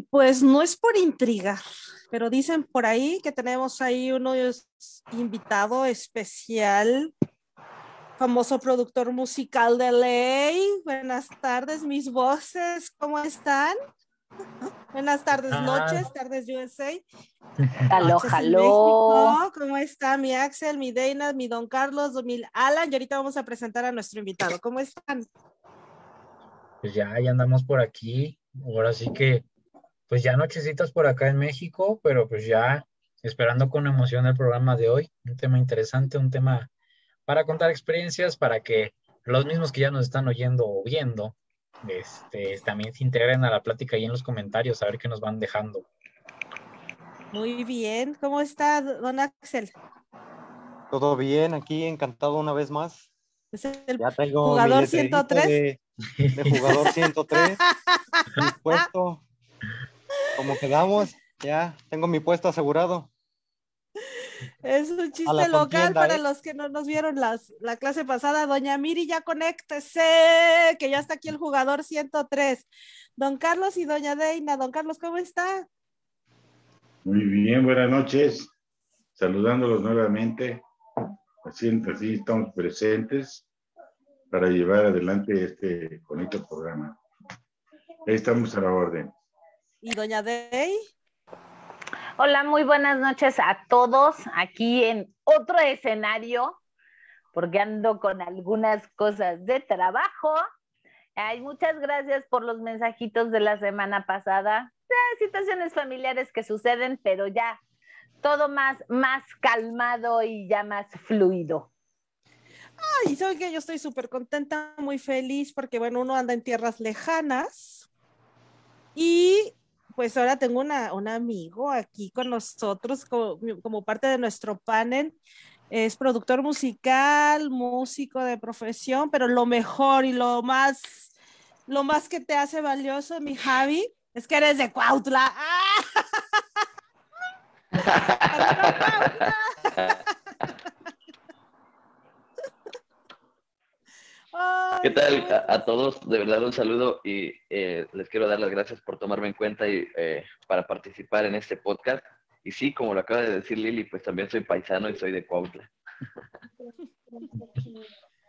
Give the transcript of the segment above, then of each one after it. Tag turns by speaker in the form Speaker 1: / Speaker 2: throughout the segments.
Speaker 1: Pues no es por intriga, pero dicen por ahí que tenemos ahí uno invitado especial, famoso productor musical de ley. Buenas tardes, mis voces, ¿cómo están? Buenas tardes, noches, tardes USA.
Speaker 2: Aló, aló.
Speaker 1: ¿Cómo está mi Axel, mi Deina, mi Don Carlos, mi Alan? Y ahorita vamos a presentar a nuestro invitado. ¿Cómo están?
Speaker 3: Pues ya, ya andamos por aquí. Ahora sí que, pues ya nochecitas por acá en México, pero pues ya esperando con emoción el programa de hoy. Un tema interesante, un tema para contar experiencias, para que los mismos que ya nos están oyendo o viendo, este, también se integren a la plática ahí en los comentarios, a ver qué nos van dejando.
Speaker 1: Muy bien, ¿cómo está, don Axel?
Speaker 4: Todo bien, aquí encantado una vez más.
Speaker 1: Es el jugador 103.
Speaker 4: De, jugador 103, mi puesto. Como quedamos, ya tengo mi puesto asegurado.
Speaker 1: Es un chiste local para ¿eh? los que no nos vieron las, la clase pasada. Doña Miri, ya conéctese, que ya está aquí el jugador 103. Don Carlos y Doña Deina. Don Carlos, ¿cómo está?
Speaker 5: Muy bien, buenas noches. Saludándolos nuevamente. Así, así estamos presentes para llevar adelante este bonito programa. Ahí estamos a la orden.
Speaker 1: ¿Y Doña Dey?
Speaker 2: Hola, muy buenas noches a todos aquí en otro escenario, porque ando con algunas cosas de trabajo. Ay, muchas gracias por los mensajitos de la semana pasada. situaciones familiares que suceden, pero ya todo más, más calmado y ya más fluido.
Speaker 1: Ay, soy que yo estoy súper contenta, muy feliz, porque bueno, uno anda en tierras lejanas y pues ahora tengo una, un amigo aquí con nosotros como, parte de nuestro panel. Es productor musical, músico de profesión, pero lo mejor y lo más, lo más que te hace valioso, mi Javi, es que eres de Cuautla.
Speaker 6: ¿Qué tal a, todos? De verdad un saludo y eh, les quiero dar las gracias por tomarme en cuenta y eh, para participar en este podcast. Y sí, como lo acaba de decir Lili, pues también soy paisano y soy de Cuautla.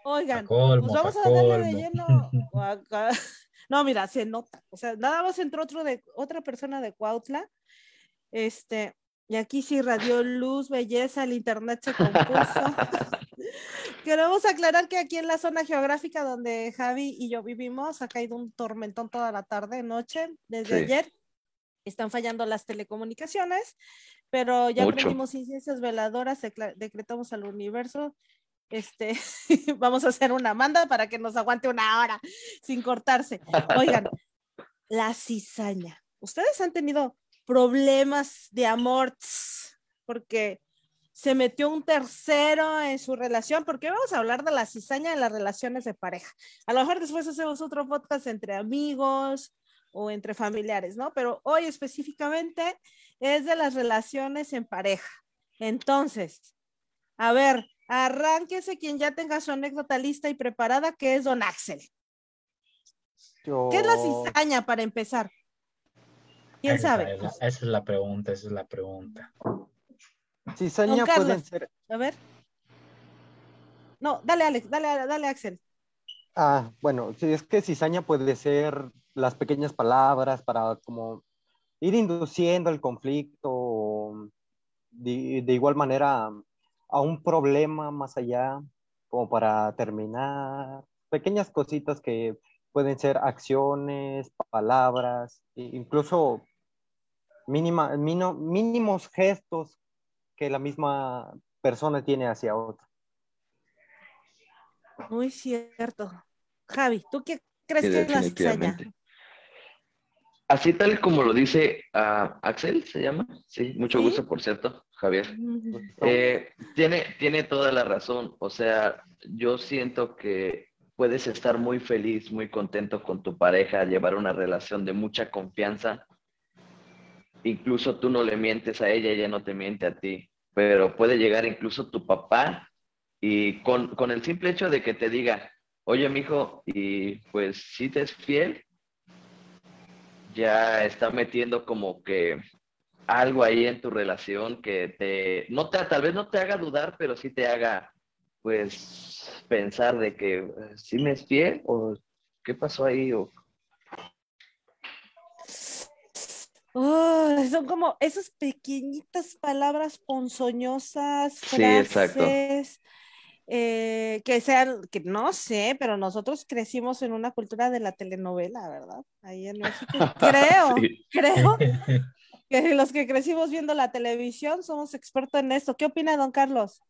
Speaker 1: Oigan, pues vamos a darle de lleno. No, mira, se nota. O sea, nada más entró otro de otra persona de Cuautla. Este, y aquí sí radió luz, belleza, el internet se compuso. Queremos aclarar que aquí en la zona geográfica donde Javi y yo vivimos ha caído un tormentón toda la tarde, noche, desde ayer. Están fallando las telecomunicaciones, pero ya prendimos inciensos veladoras, decretamos al universo. Este, vamos a hacer una manda para que nos aguante una hora sin cortarse. Oigan, la cizaña. ¿Ustedes han tenido problemas de amor porque se metió un tercero en su relación, porque vamos a hablar de la cizaña en las relaciones de pareja. A lo mejor después hacemos otro podcast entre amigos o entre familiares, ¿no? Pero hoy específicamente es de las relaciones en pareja. Entonces, a ver, arránquese quien ya tenga su anécdota lista y preparada, que es don Axel. ¿Qué es la cizaña para empezar? ¿Quién sabe?
Speaker 3: Esa es la pregunta, esa es la pregunta.
Speaker 4: Cizaña pueden ser.
Speaker 1: A ver. No, dale, Alex, dale, dale, Axel.
Speaker 4: Ah, bueno, sí, es que cizaña puede ser las pequeñas palabras para como ir induciendo el conflicto, de, de igual manera a un problema más allá, como para terminar, pequeñas cositas que pueden ser acciones, palabras, incluso mínima, mínimos gestos que la misma persona tiene hacia otra.
Speaker 1: Muy cierto. Javi, ¿tú qué crees que es la cizaña?
Speaker 6: Así tal como lo dice uh, Axel, ¿se llama? Sí, mucho gusto, por cierto, Javier. Eh, tiene, tiene toda la razón. O sea, yo siento que puedes estar muy feliz, muy contento con tu pareja, llevar una relación de mucha confianza. Incluso tú no le mientes a ella, ella no te miente a ti pero puede llegar incluso tu papá y con, con el simple hecho de que te diga, oye, mijo, y pues si te es fiel, ya está metiendo como que algo ahí en tu relación que te, no te, tal vez no te haga dudar, pero sí te haga, pues, pensar de que si me es fiel o qué pasó ahí o
Speaker 1: son como esas pequeñitas palabras ponzoñosas, frases, eh, que sean, que no sé, pero nosotros crecimos en una cultura de la telenovela, ¿verdad? Ahí en México. Creo, creo que los que crecimos viendo la televisión somos expertos en esto. ¿Qué opina don Carlos?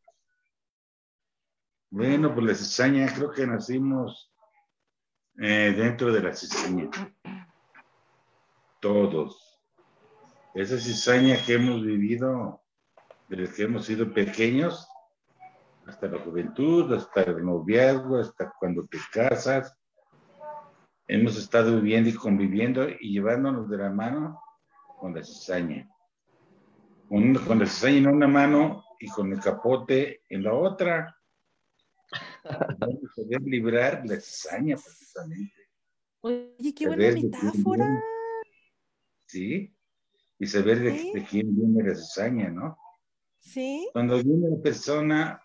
Speaker 5: Bueno, pues la cizaña, creo que nacimos eh, dentro de la cizaña. Todos esa cizaña que hemos vivido desde que hemos sido pequeños, hasta la juventud, hasta el noviazgo, hasta cuando te casas, hemos estado viviendo y conviviendo y llevándonos de la mano con la cizaña. Con, con la cizaña en una mano y con el capote en la otra. Poder librar la cizaña precisamente.
Speaker 1: Oye, qué buena metáfora.
Speaker 5: Sí, y saber de, quién viene la cizaña, ¿no?
Speaker 1: Sí.
Speaker 5: Cuando viene una persona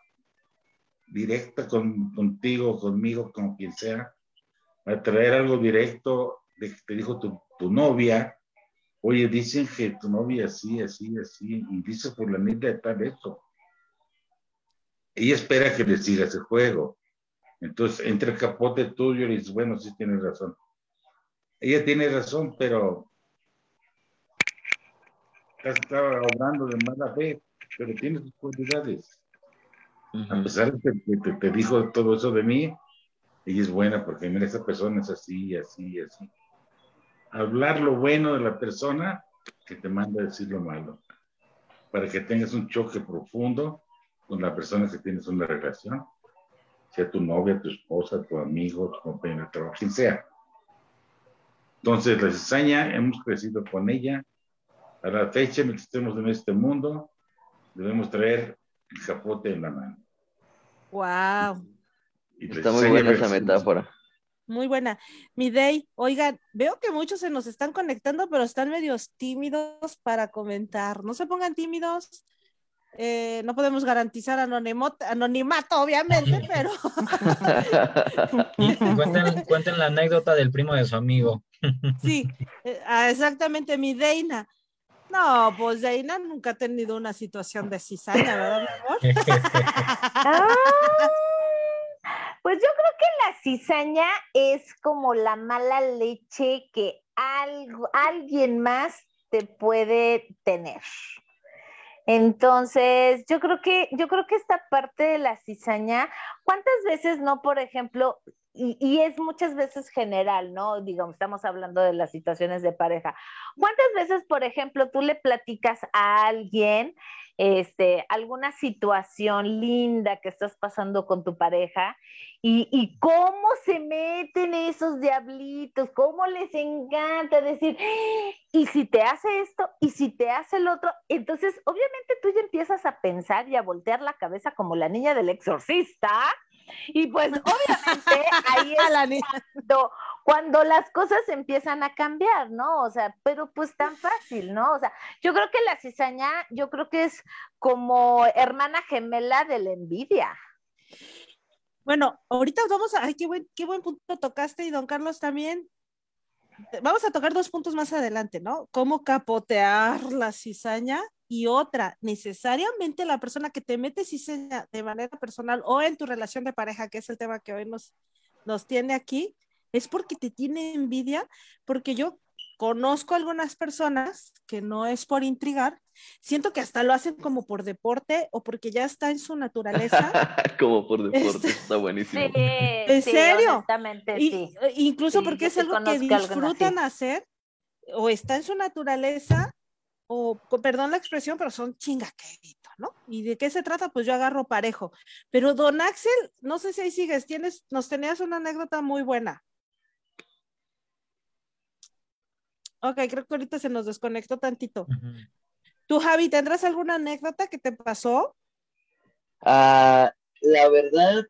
Speaker 5: directa con, contigo, conmigo, con quien sea, a traer algo directo de que te dijo tu, tu novia, oye, dicen que tu novia así, así, así, y dice por la neta de tal eso. Ella espera que le siga ese juego. Entonces, entre el capote tuyo y dices, bueno, sí tienes razón. Ella tiene razón, pero estaba hablando de mala fe, pero tiene sus cualidades. A pesar de que te, dijo todo eso de mí, ella es buena porque mira, esa persona es así, así, así. Hablar lo bueno de la persona que te manda a decir lo malo, para que tengas un choque profundo con la persona que tienes una relación, sea tu novia, tu esposa, tu amigo, tu compañero de trabajo, quien sea. Entonces, la cizaña, hemos crecido con ella, a la fecha en que estemos en este mundo, debemos traer el capote en la mano.
Speaker 1: Wow.
Speaker 6: Está muy buena esa metáfora.
Speaker 1: Muy buena. Mi Day, oigan, veo que muchos se nos están conectando, pero están medios tímidos para comentar. No se pongan tímidos. Eh, no podemos garantizar anonimato, anonimato obviamente, pero.
Speaker 3: cuenten, cuenten, la anécdota del primo de su amigo.
Speaker 1: sí, eh, ah, exactamente, mi Deina. No, pues Deina nunca ha tenido una situación de cizaña, ¿verdad, mi amor?
Speaker 2: Pues yo creo que la cizaña es como la mala leche que algo, alguien más te puede tener. Entonces, yo creo que, yo creo que esta parte de la cizaña, ¿cuántas veces no, por ejemplo, y, es muchas veces general, ¿no? Digamos, estamos hablando de las situaciones de pareja. ¿Cuántas veces, por ejemplo, tú le platicas a alguien este, alguna situación linda que estás pasando con tu pareja y, y, cómo se meten esos diablitos, cómo les encanta decir, y si te hace esto, y si te hace el otro, entonces obviamente tú ya empiezas a pensar y a voltear la cabeza como la niña del exorcista y pues obviamente ahí es cuando, cuando las cosas empiezan a cambiar, ¿no? O sea, pero pues tan fácil, ¿no? O sea, yo creo que la cizaña, yo creo que es como hermana gemela de la envidia.
Speaker 1: Bueno, ahorita vamos a, ay, qué buen, qué buen punto tocaste y don Carlos también. Vamos a tocar dos puntos más adelante, ¿no? Cómo capotear la cizaña y otra, necesariamente la persona que te mete cizaña de manera personal o en tu relación de pareja, que es el tema que hoy nos, nos tiene aquí, es porque te tiene envidia, porque yo conozco algunas personas que no es por intrigar, siento que hasta lo hacen como por deporte o porque ya está en su naturaleza.
Speaker 6: como por deporte, está buenísimo.
Speaker 1: ¿En serio? sí. Incluso porque es algo que disfrutan hacer o está en su naturaleza o perdón la expresión, pero son chingaquerito, ¿no? ¿Y de qué se trata? Pues yo agarro parejo. Pero don Axel, no sé si ahí sigues, tienes, nos tenías una anécdota muy buena. Ok, creo que ahorita se nos desconectó tantito. ¿Tú, Javi, tendrás alguna anécdota que te pasó?
Speaker 6: Ah, la verdad,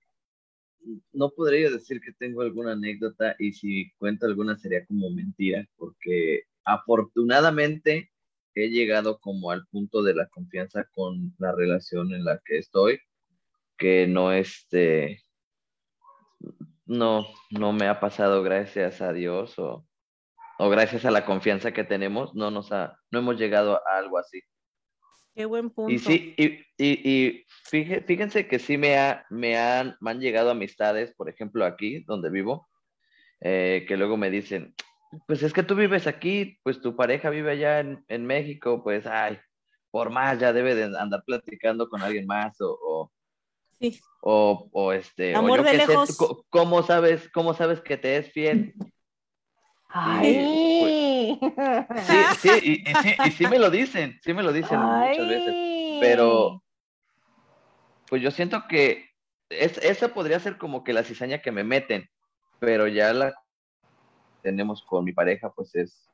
Speaker 6: no podría decir que tengo alguna anécdota y si cuento alguna sería como mentira, porque afortunadamente he llegado como al punto de la confianza con la relación en la que estoy, que no este, no, no me ha pasado gracias a Dios o, o gracias a la confianza que tenemos, no nos ha, no hemos llegado a algo así.
Speaker 1: Qué buen punto.
Speaker 6: Y sí, y, y, fíjense que sí me, ha, me, han, me han llegado amistades, por ejemplo, aquí donde vivo, eh, que luego me dicen, pues es que tú vives aquí, pues tu pareja vive allá en, en México, pues, ay, por más ya debe de andar platicando con alguien más o, o sí. o, o, este,
Speaker 1: Amor de lejos.
Speaker 6: ¿cómo sabes, ¿Cómo sabes que te es fiel?
Speaker 2: Ay.
Speaker 6: Pues, sí, sí, y, y, sí, y sí me lo dicen, sí me lo dicen muchas veces, pero pues yo siento que es, esa podría ser como que la cizaña que me meten, pero ya la tenemos con mi pareja, pues es,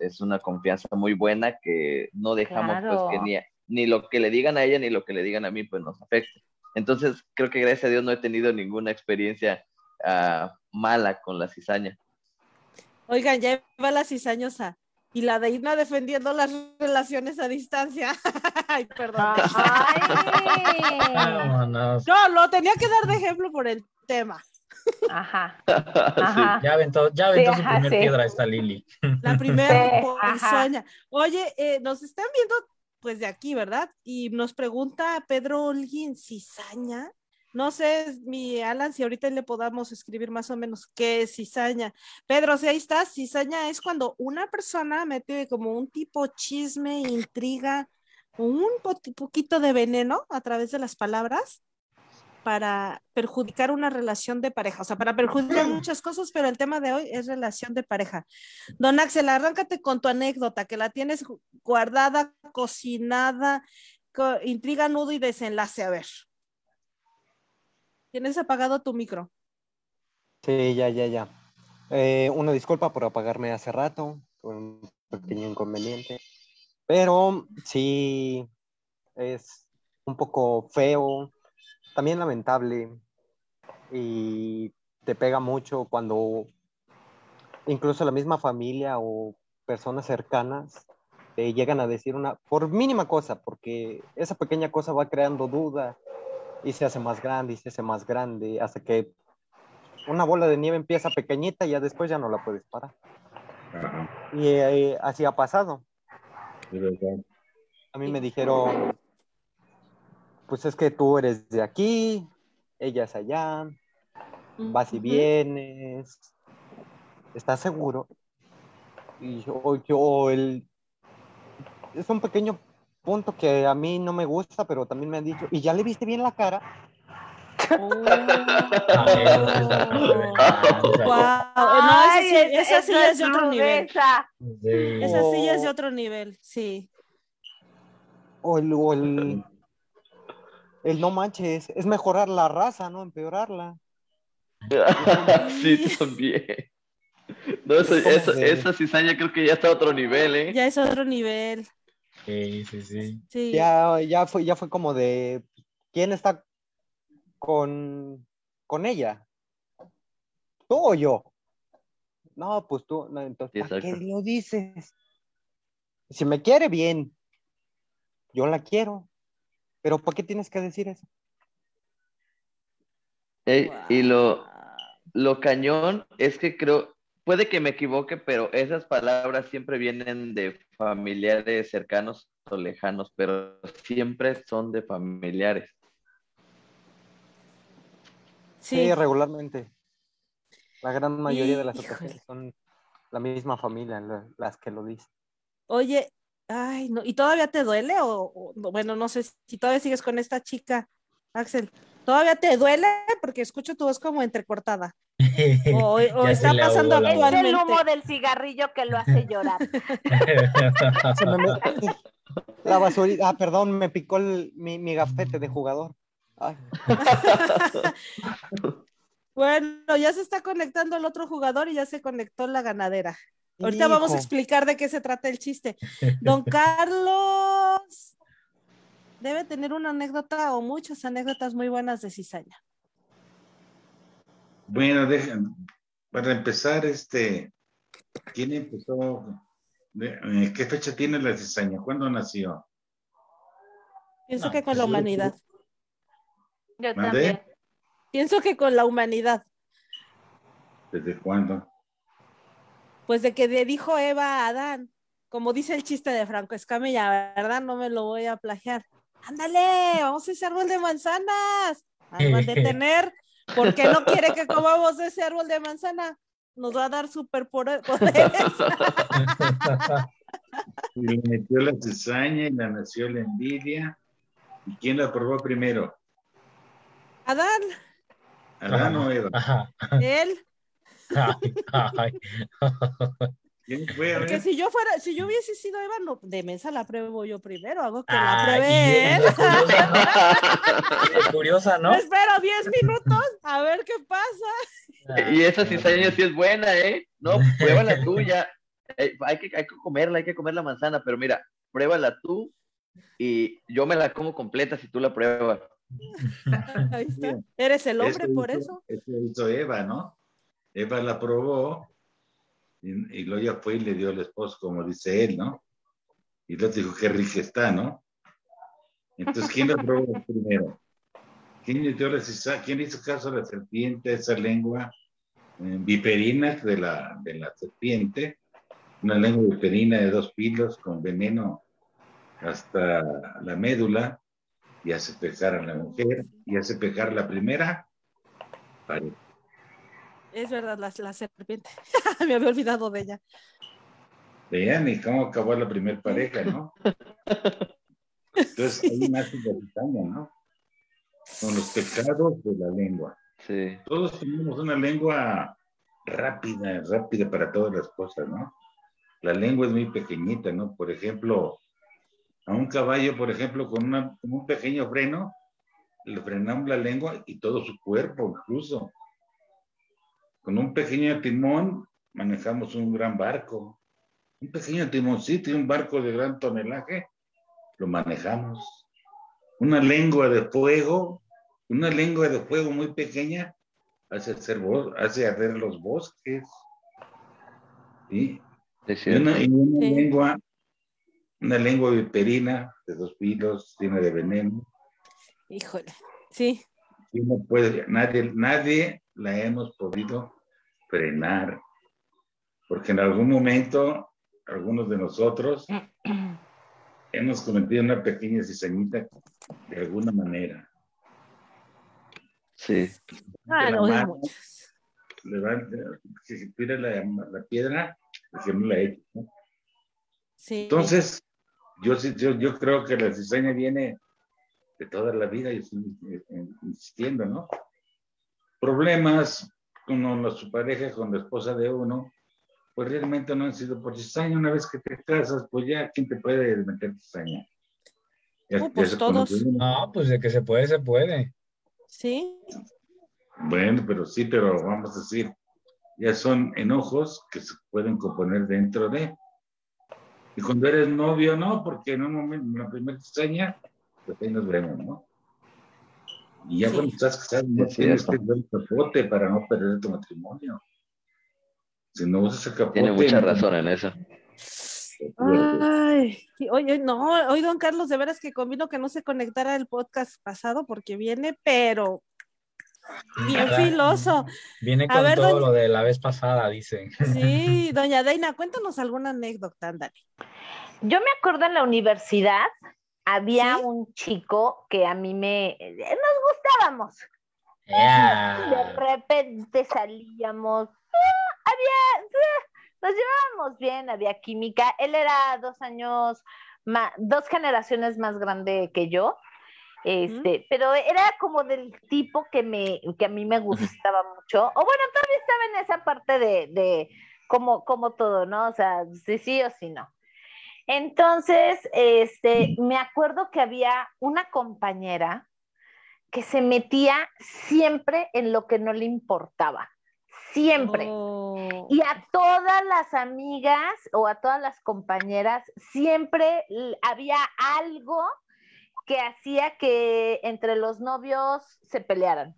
Speaker 6: es, una confianza muy buena que no dejamos pues que ni, ni lo que le digan a ella ni lo que le digan a mí pues nos afecte. Entonces creo que gracias a Dios no he tenido ninguna experiencia uh, mala con la cizaña.
Speaker 1: Oigan, ya va la cizañosa. Y la de Irna defendiendo las relaciones a distancia. Ay, perdón.
Speaker 3: Ay.
Speaker 1: No, lo tenía que dar de ejemplo por el tema.
Speaker 2: Ajá.
Speaker 3: Ya aventó, ya aventó su primera piedra esta Lili.
Speaker 1: La primera sí, Oye, eh, nos están viendo pues de aquí, ¿verdad? Y nos pregunta Pedro Olguín, ¿cizaña? No sé, mi Alan, si ahorita le podamos escribir más o menos qué es cizaña. Pedro, si ahí estás, cizaña es cuando una persona mete como un tipo chisme, intriga, un poquito de veneno a través de las palabras para perjudicar una relación de pareja, o sea, para perjudicar muchas cosas, pero el tema de hoy es relación de pareja. Don Axel, arráncate con tu anécdota, que la tienes guardada, cocinada, intriga, nudo y desenlace. A ver. ¿Tienes apagado tu micro?
Speaker 4: Sí, ya, ya, ya. Eh, una disculpa por apagarme hace rato, por un pequeño inconveniente, pero sí es un poco feo también lamentable y te pega mucho cuando incluso la misma familia o personas cercanas te llegan a decir una, por mínima cosa, porque esa pequeña cosa va creando duda y se hace más grande y se hace más grande hasta que una bola de nieve empieza pequeñita y ya después ya no la puedes parar. Y eh, así ha pasado. A mí me dijeron, pues es que tú eres de aquí, ella es allá, vas y vienes, ¿estás seguro? Y yo, yo, el, es un pequeño punto que a mí no me gusta, pero también me han dicho, ¿y ya le viste bien la cara?
Speaker 1: Oh. No, esa, sí, es de otro nivel. Esa sí es de otro nivel, sí.
Speaker 4: O el, o el, el no manches, es mejorar la raza, no empeorarla.
Speaker 6: sí, también. No, eso, esa cizaña creo que ya está a otro nivel, ¿eh?
Speaker 1: Ya es otro nivel.
Speaker 3: Sí, sí, sí.
Speaker 4: Ya, ya, fue, ya fue como de, ¿quién está con, con ella? ¿Tú o yo? No, pues tú, entonces, ¿para qué lo dices? Si me quiere bien, yo la quiero. Pero ¿por qué tienes que decir eso?
Speaker 6: Y lo, lo cañón es que creo, puede que me equivoque, pero esas palabras siempre vienen de familiares cercanos o lejanos, pero siempre son de familiares.
Speaker 4: Sí, regularmente. La gran mayoría de las ocasiones son la misma familia las que lo dicen.
Speaker 1: Oye, Ay, no, ¿y todavía te duele? O, bueno, no sé si todavía sigues con esta chica, Axel. ¿Todavía te duele? Porque escucho tu voz como entrecortada. O, está pasando actualmente.
Speaker 2: Es el humo del cigarrillo que lo hace llorar.
Speaker 4: la basurita, ah, perdón, me picó mi, mi gafete de jugador.
Speaker 1: bueno, ya se está conectando el otro jugador y ya se conectó la ganadera. Ahorita vamos a explicar de qué se trata el chiste. Don Carlos debe tener una anécdota o muchas anécdotas muy buenas de cizaña.
Speaker 5: Bueno, dejen, para empezar, este, ¿Quién empezó? Eh, ¿Qué fecha tiene la cizaña? ¿Cuándo nació?
Speaker 1: Pienso que con la humanidad.
Speaker 2: Yo también.
Speaker 1: Pienso que con la humanidad.
Speaker 5: ¿Desde cuándo?
Speaker 1: Pues de que dijo Eva a Adán, como dice el chiste de Franco Escamilla, ¿verdad? No me lo voy a plagiar. Ándale, vamos a ese árbol de manzanas. Árbol de tener, ¿por qué no quiere que comamos ese árbol de manzana? Nos va a dar superpoderes.
Speaker 5: y le metió la cizaña y la nació la envidia. ¿Y quién la probó primero?
Speaker 1: Adán.
Speaker 5: Adán o Eva.
Speaker 1: Él.
Speaker 5: ¿Quién fue? A
Speaker 1: Porque
Speaker 5: ver.
Speaker 1: si yo fuera, si yo hubiese sido Eva, no, de mesa la pruebo yo primero, hago que la pruebe él.
Speaker 3: Curiosa, ¿no?
Speaker 1: Me espero 10 minutos a ver qué pasa.
Speaker 6: Y esa cizaña sí es buena, ¿eh? No, pruébala tú ya. Eh, hay, que, hay que comerla, hay que comer la manzana, pero mira, pruébala tú y yo me la como completa si tú la pruebas.
Speaker 1: Ahí está. Eres el hombre
Speaker 5: Eso
Speaker 1: por
Speaker 5: hizo-
Speaker 1: eso.
Speaker 5: Eso hizo Eva, ¿no? Eva la probó y, y luego ya fue y le dio al esposo, como dice él, ¿no? Y luego dijo, qué rica está, ¿no? Entonces, ¿quién la probó primero? ¿Quién, le dio la quién hizo caso a la serpiente, esa lengua eh, viperina de la, de la serpiente? Una lengua viperina de dos pilos con veneno hasta la médula y hace pecar a la mujer y hace pecar la primera pareja.
Speaker 1: Es verdad, la, la serpiente. Me había olvidado de ella.
Speaker 5: Vean y cómo acabó la primera pareja, ¿no? Entonces ahí nace la ¿no? Con los pecados de la lengua.
Speaker 6: Sí.
Speaker 5: Todos tenemos una lengua rápida, rápida para todas las cosas, ¿no? La lengua es muy pequeñita, ¿no? Por ejemplo, a un caballo, por ejemplo, con, una- con un pequeño freno, le frenamos la lengua y todo su cuerpo, incluso. Con un pequeño timón manejamos un gran barco. Un pequeño timoncito y un barco de gran tonelaje, lo manejamos. Una lengua de fuego, una lengua de fuego muy pequeña, hace hacer, bos- hace arder los bosques. ¿sí?
Speaker 6: Es
Speaker 5: Y
Speaker 6: cierto.
Speaker 5: una, y una
Speaker 1: Sí.
Speaker 5: lengua, una lengua viperina de dos pilos, llena de veneno.
Speaker 1: Híjole. Sí.
Speaker 5: Y no puede, nadie, nadie la hemos podido frenar. Porque en algún momento, algunos de nosotros hemos cometido una pequeña cizañita de alguna manera.
Speaker 6: Sí.
Speaker 1: Ah, no,
Speaker 5: mano, que se tira la, la piedra, que no la he hecho. ¿no?
Speaker 1: Sí.
Speaker 5: Entonces, yo, yo, yo creo que la cizaña viene de toda la vida, y estoy insistiendo, ¿no? Problemas con su pareja, con la esposa de uno, pues realmente no han sido por cizaña. Una vez que te casas, pues ya, ¿quién te puede meter cizaña? Ya-
Speaker 1: No,
Speaker 5: ya
Speaker 1: pues
Speaker 5: se
Speaker 1: todos.
Speaker 3: No, pues de que se puede, se puede.
Speaker 1: Sí.
Speaker 5: Bueno, pero sí, pero vamos a decir, ya son enojos que se pueden componer dentro de. Y cuando eres novio, no, porque en un momento, en la primera cizaña, pues ahí nos vemos, ¿no? Y ya
Speaker 1: Sí.
Speaker 5: cuando estás casado, no
Speaker 6: Es
Speaker 5: tienes que dar el capote para no perder tu matrimonio. Si no usas el capote.
Speaker 6: Tiene mucha
Speaker 5: no-
Speaker 6: razón en eso.
Speaker 1: Ay, oye, no, hoy don Carlos, de veras que convino que no se conectara el podcast pasado porque viene, pero bien
Speaker 3: Nada.
Speaker 1: filoso.
Speaker 3: Viene
Speaker 1: A
Speaker 3: con
Speaker 1: ver,
Speaker 3: todo
Speaker 1: doña-
Speaker 3: lo de la vez pasada, dicen.
Speaker 1: Sí, doña Deina, cuéntanos alguna anécdota, ándale.
Speaker 2: Yo me acuerdo en la universidad, había
Speaker 1: ¿Sí?
Speaker 2: un chico que a mí me... eh, Nos gustábamos. De
Speaker 3: ¡Ea!
Speaker 2: repente salíamos, ah, había, ah, nos llevábamos bien, había química. Él era dos años, ma- dos generaciones más grande que yo, este, pero era como del tipo que me, que a mí me gustaba mucho. O bueno, todavía estaba en esa parte de, de como, como todo, ¿no? O sea, sí, sí o sí no. Entonces, este, me acuerdo que había una compañera que se metía siempre en lo que no le importaba, siempre.
Speaker 1: Oh,
Speaker 2: Y a todas las amigas o a todas las compañeras siempre había algo que hacía que entre los novios se pelearan.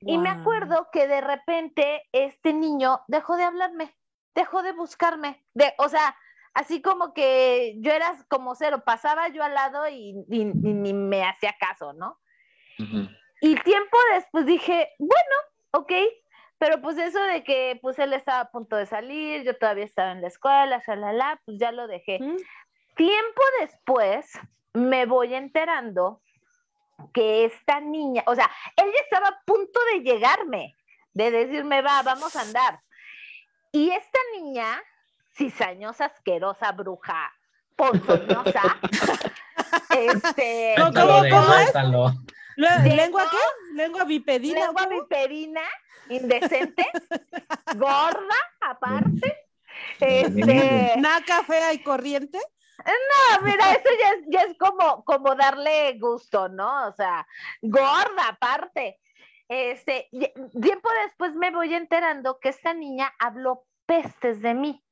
Speaker 2: Y me acuerdo que de repente este niño dejó de hablarme. dejó de buscarme. De, o sea, así como que yo era como cero, pasaba yo al lado y, ni me hacía caso, ¿no? Y tiempo después dije, bueno, ok, pero pues eso de que pues él estaba a punto de salir, yo todavía estaba en la escuela, shalala, pues ya lo dejé. Tiempo después me voy enterando que esta niña, o sea, ella estaba a punto de llegarme, de decirme, va, vamos a andar. Y esta niña, cizañosa, asquerosa, bruja, ponzoñosa, este...
Speaker 1: ¿Cómo, cómo, es? ¿Lengua qué? ¿Lengua bipedina?
Speaker 2: Lengua bipedina, indecente, gorda, aparte. Este...
Speaker 1: ¿Naca, fea y corriente?
Speaker 2: No, mira, eso ya es, ya es como, como darle gusto, ¿no? O sea, gorda aparte. Este, tiempo después me voy enterando que esta niña habló pestes de mí.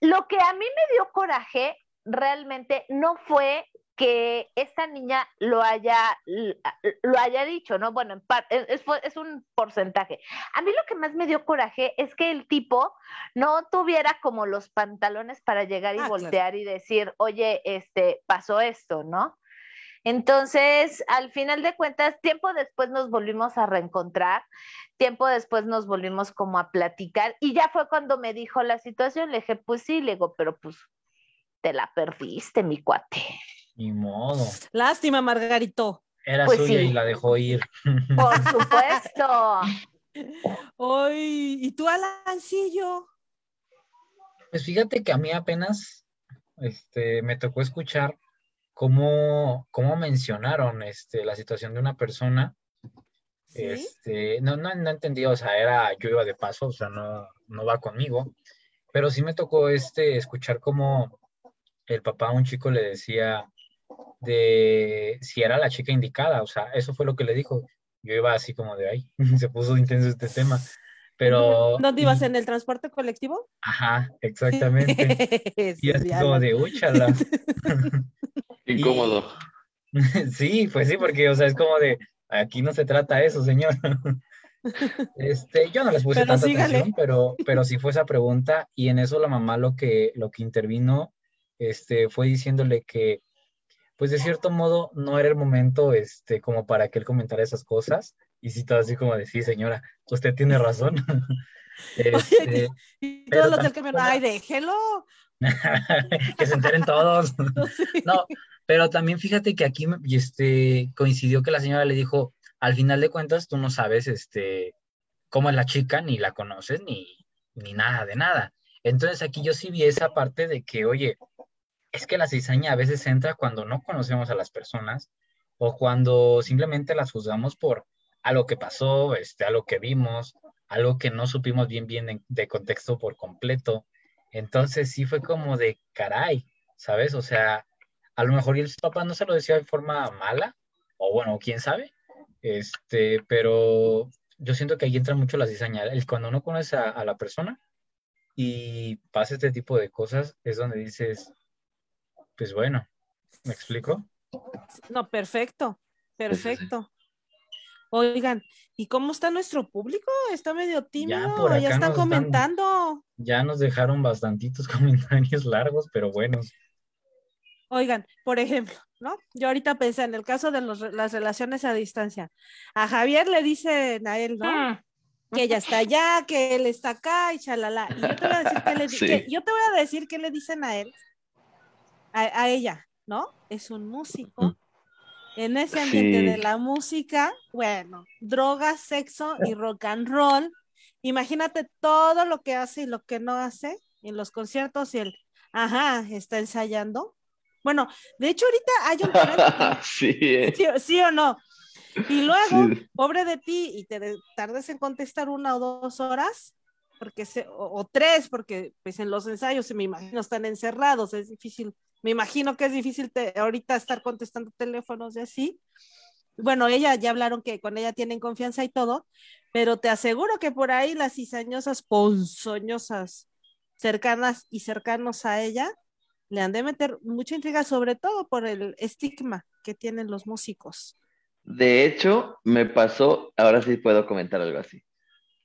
Speaker 2: Lo que a mí me dio coraje realmente no fue que esta niña lo haya, lo haya dicho, ¿no? Bueno, en es, es, un porcentaje. A mí lo que más me dio coraje es que el tipo no tuviera como los pantalones para llegar y ah, voltear y decir, oye, este, pasó esto, ¿no? Entonces, al final de cuentas, tiempo después nos volvimos a reencontrar, tiempo después nos volvimos como a platicar y ya fue cuando me dijo la situación, le dije, pues sí, le digo, pero pues te la perdiste, mi cuate.
Speaker 3: Ni modo.
Speaker 1: Lástima, Margarito.
Speaker 3: Era pues suya y la dejó ir.
Speaker 2: Por supuesto.
Speaker 1: Hoy, ¿y tú, Alancillo?
Speaker 3: Pues fíjate que a mí apenas este, me tocó escuchar cómo, cómo mencionaron este, la situación de una persona. Este, no, no, no entendí, o sea, era, yo iba de paso, o sea, no, no va conmigo, pero sí me tocó este, escuchar cómo el papá a un chico le decía, de si era la chica indicada, o sea, eso fue lo que le dijo. Yo iba así como de ahí, se puso intenso este tema. Pero.
Speaker 1: ¿Dónde ibas en el transporte colectivo?
Speaker 3: Ajá, exactamente. y así como de úchala.
Speaker 6: Incómodo.
Speaker 3: sí, pues sí, porque, o sea, es como de aquí no se trata eso, señor. Este, yo no les puse tanta atención, pero, pero sí fue esa pregunta, y en eso la mamá lo que, lo que intervino este, fue diciéndole que pues de cierto modo no era el momento este, como para que él comentara esas cosas. Y sí, todo así como de, sí, señora, usted tiene razón.
Speaker 1: este, y todos los del camión, ay, déjelo.
Speaker 3: que se enteren todos. no, pero también fíjate que aquí este, coincidió que la señora le dijo, al final de cuentas, tú no sabes este, cómo es la chica, ni la conoces, ni, ni nada de nada. Entonces aquí yo sí vi esa parte de que, oye, es que la cizaña a veces entra cuando no conocemos a las personas o cuando simplemente las juzgamos por algo que pasó, este, algo que vimos, algo que no supimos bien bien de, contexto por completo. Entonces sí fue como de caray, ¿sabes? O sea, a lo mejor el papá no se lo decía de forma mala, o bueno, quién sabe, este, pero yo siento que ahí entra mucho la cizaña. El, cuando uno conoce a, a la persona y pasa este tipo de cosas, es donde dices, pues bueno, ¿me explico?
Speaker 1: No, perfecto, perfecto. Oigan, ¿y cómo está nuestro público? Está medio tímido, ya, están comentando.
Speaker 3: ya nos dejaron bastantitos comentarios largos, pero buenos.
Speaker 1: Oigan, por ejemplo, ¿no? Yo ahorita pensé en el caso de las relaciones a distancia. A Javier le dice a él, ¿no? Ah. Que ella está allá, que él está acá y chalala. Y yo te voy a decir que le, yo te voy a decir qué le dicen a él a, ella, ¿no? Es un músico. En ese ambiente de la música, bueno, drogas, sexo y rock and roll. Imagínate todo lo que hace y lo que no hace en los conciertos y el, ajá, está ensayando. Bueno, de hecho ahorita hay un
Speaker 6: sí,
Speaker 1: sí, o no. Y luego, pobre de ti, y te tardes en contestar una o dos horas, porque se, o, tres, porque pues en los ensayos se me imagino están encerrados, es difícil me imagino que es difícil ahorita estar contestando teléfonos y así. Bueno, ella ya hablaron que con ella tienen confianza y todo, pero te aseguro que por ahí las cizañosas, ponzoñosas, cercanas y cercanos a ella, le han de meter mucha intriga, sobre todo por el estigma que tienen los músicos.
Speaker 6: De hecho, me pasó, ahora sí puedo comentar algo así.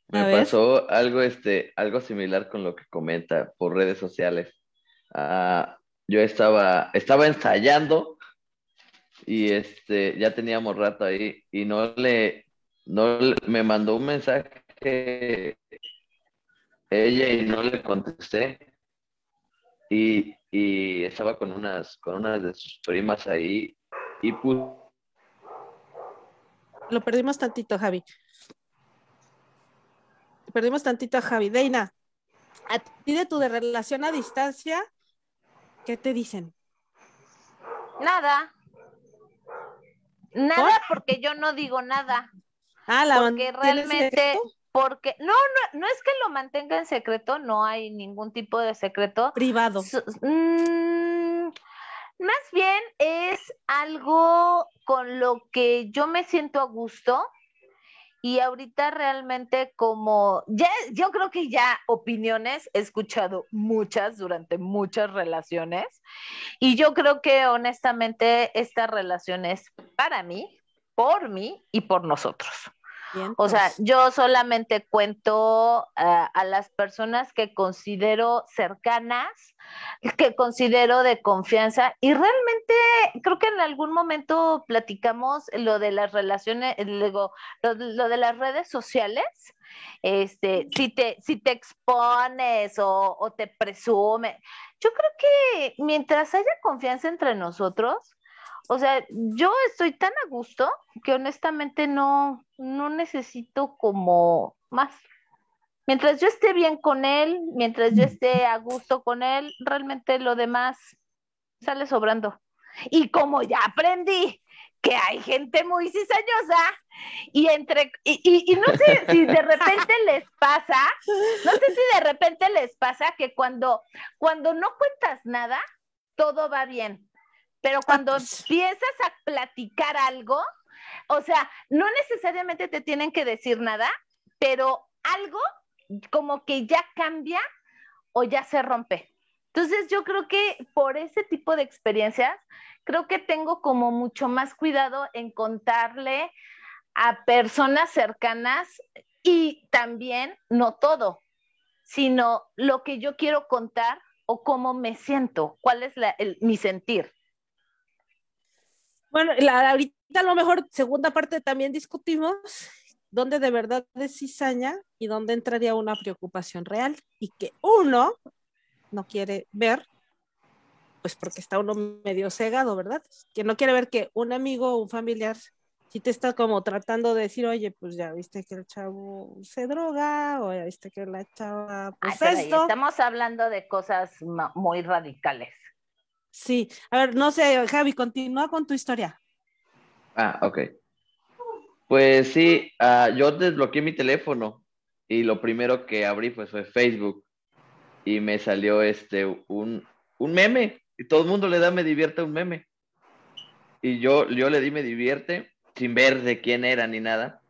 Speaker 6: Me pasó algo, este, algo similar con lo que comenta por redes sociales. Ah, yo estaba, estaba ensayando y este, ya teníamos rato ahí y no le, no me mandó un mensaje ella y no le contesté. Y, y estaba con unas, con unas de sus primas ahí y puso
Speaker 1: lo perdimos tantito, Javi. Perdimos tantito a Javi. Deina, a ti de tu de relación a distancia, ¿qué te dicen?
Speaker 2: Nada. Nada porque yo no digo nada. Ah, la porque realmente, porque no, no, no es que lo mantenga en secreto, no hay ningún tipo de secreto.
Speaker 1: Privado.
Speaker 2: Mm, más bien es algo con lo que yo me siento a gusto y ahorita realmente como ya yo creo que ya opiniones he escuchado muchas durante muchas relaciones y yo creo que honestamente esta relación es para mí, por mí y por nosotros o sea, yo solamente cuento eh, a las personas que considero cercanas, que considero de confianza y realmente creo que en algún momento platicamos lo de las relaciones, luego lo, de las redes sociales. Este, si te, si te expones o, o te presume, yo creo que mientras haya confianza entre nosotros, o sea, yo estoy tan a gusto que honestamente no, no necesito como más. Mientras yo esté bien con él, mientras yo esté a gusto con él, realmente lo demás sale sobrando. Y como ya aprendí que hay gente muy cizañosa y entre y, y, no sé si de repente les pasa, no sé si de repente les pasa que cuando cuando no cuentas nada, todo va bien pero cuando empiezas a platicar algo, o sea, no necesariamente te tienen que decir nada, pero algo como que ya cambia o ya se rompe. Entonces yo creo que por ese tipo de experiencias, creo que tengo como mucho más cuidado en contarle a personas cercanas y también no todo, sino lo que yo quiero contar o cómo me siento, cuál es mi sentir.
Speaker 1: Bueno, la, ahorita a lo mejor segunda parte también discutimos dónde de verdad es cizaña y dónde entraría una preocupación real y que uno no quiere ver, pues porque está uno medio cegado, ¿verdad? Que no quiere ver que un amigo o un familiar si te está como tratando de decir, oye, pues ya viste que el chavo se droga, o ya viste que la chava, pues esto.
Speaker 2: Estamos hablando de cosas muy radicales.
Speaker 1: Sí, a ver, no sé, Javi, continúa con tu historia.
Speaker 6: Ah, ok. Pues sí, ah, yo desbloqueé mi teléfono y lo primero que abrí pues, fue Facebook y me salió este un, un meme y todo el mundo le da me divierte un meme. Y yo, yo le di me divierte sin ver de quién era ni nada.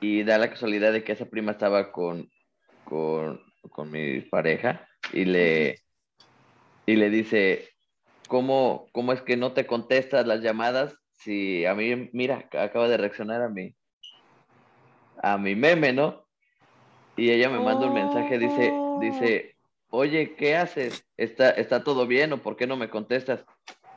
Speaker 6: Y da la casualidad de que esa prima estaba con, con, con mi pareja y le, y le dice, ¿cómo, ¿cómo es que no te contestas las llamadas si a mí, mira, acaba de reaccionar a mi, a mi meme, ¿no? Y ella me manda un mensaje, dice, dice, oye, ¿qué haces? ¿Está, ¿Está todo bien o por qué no me contestas?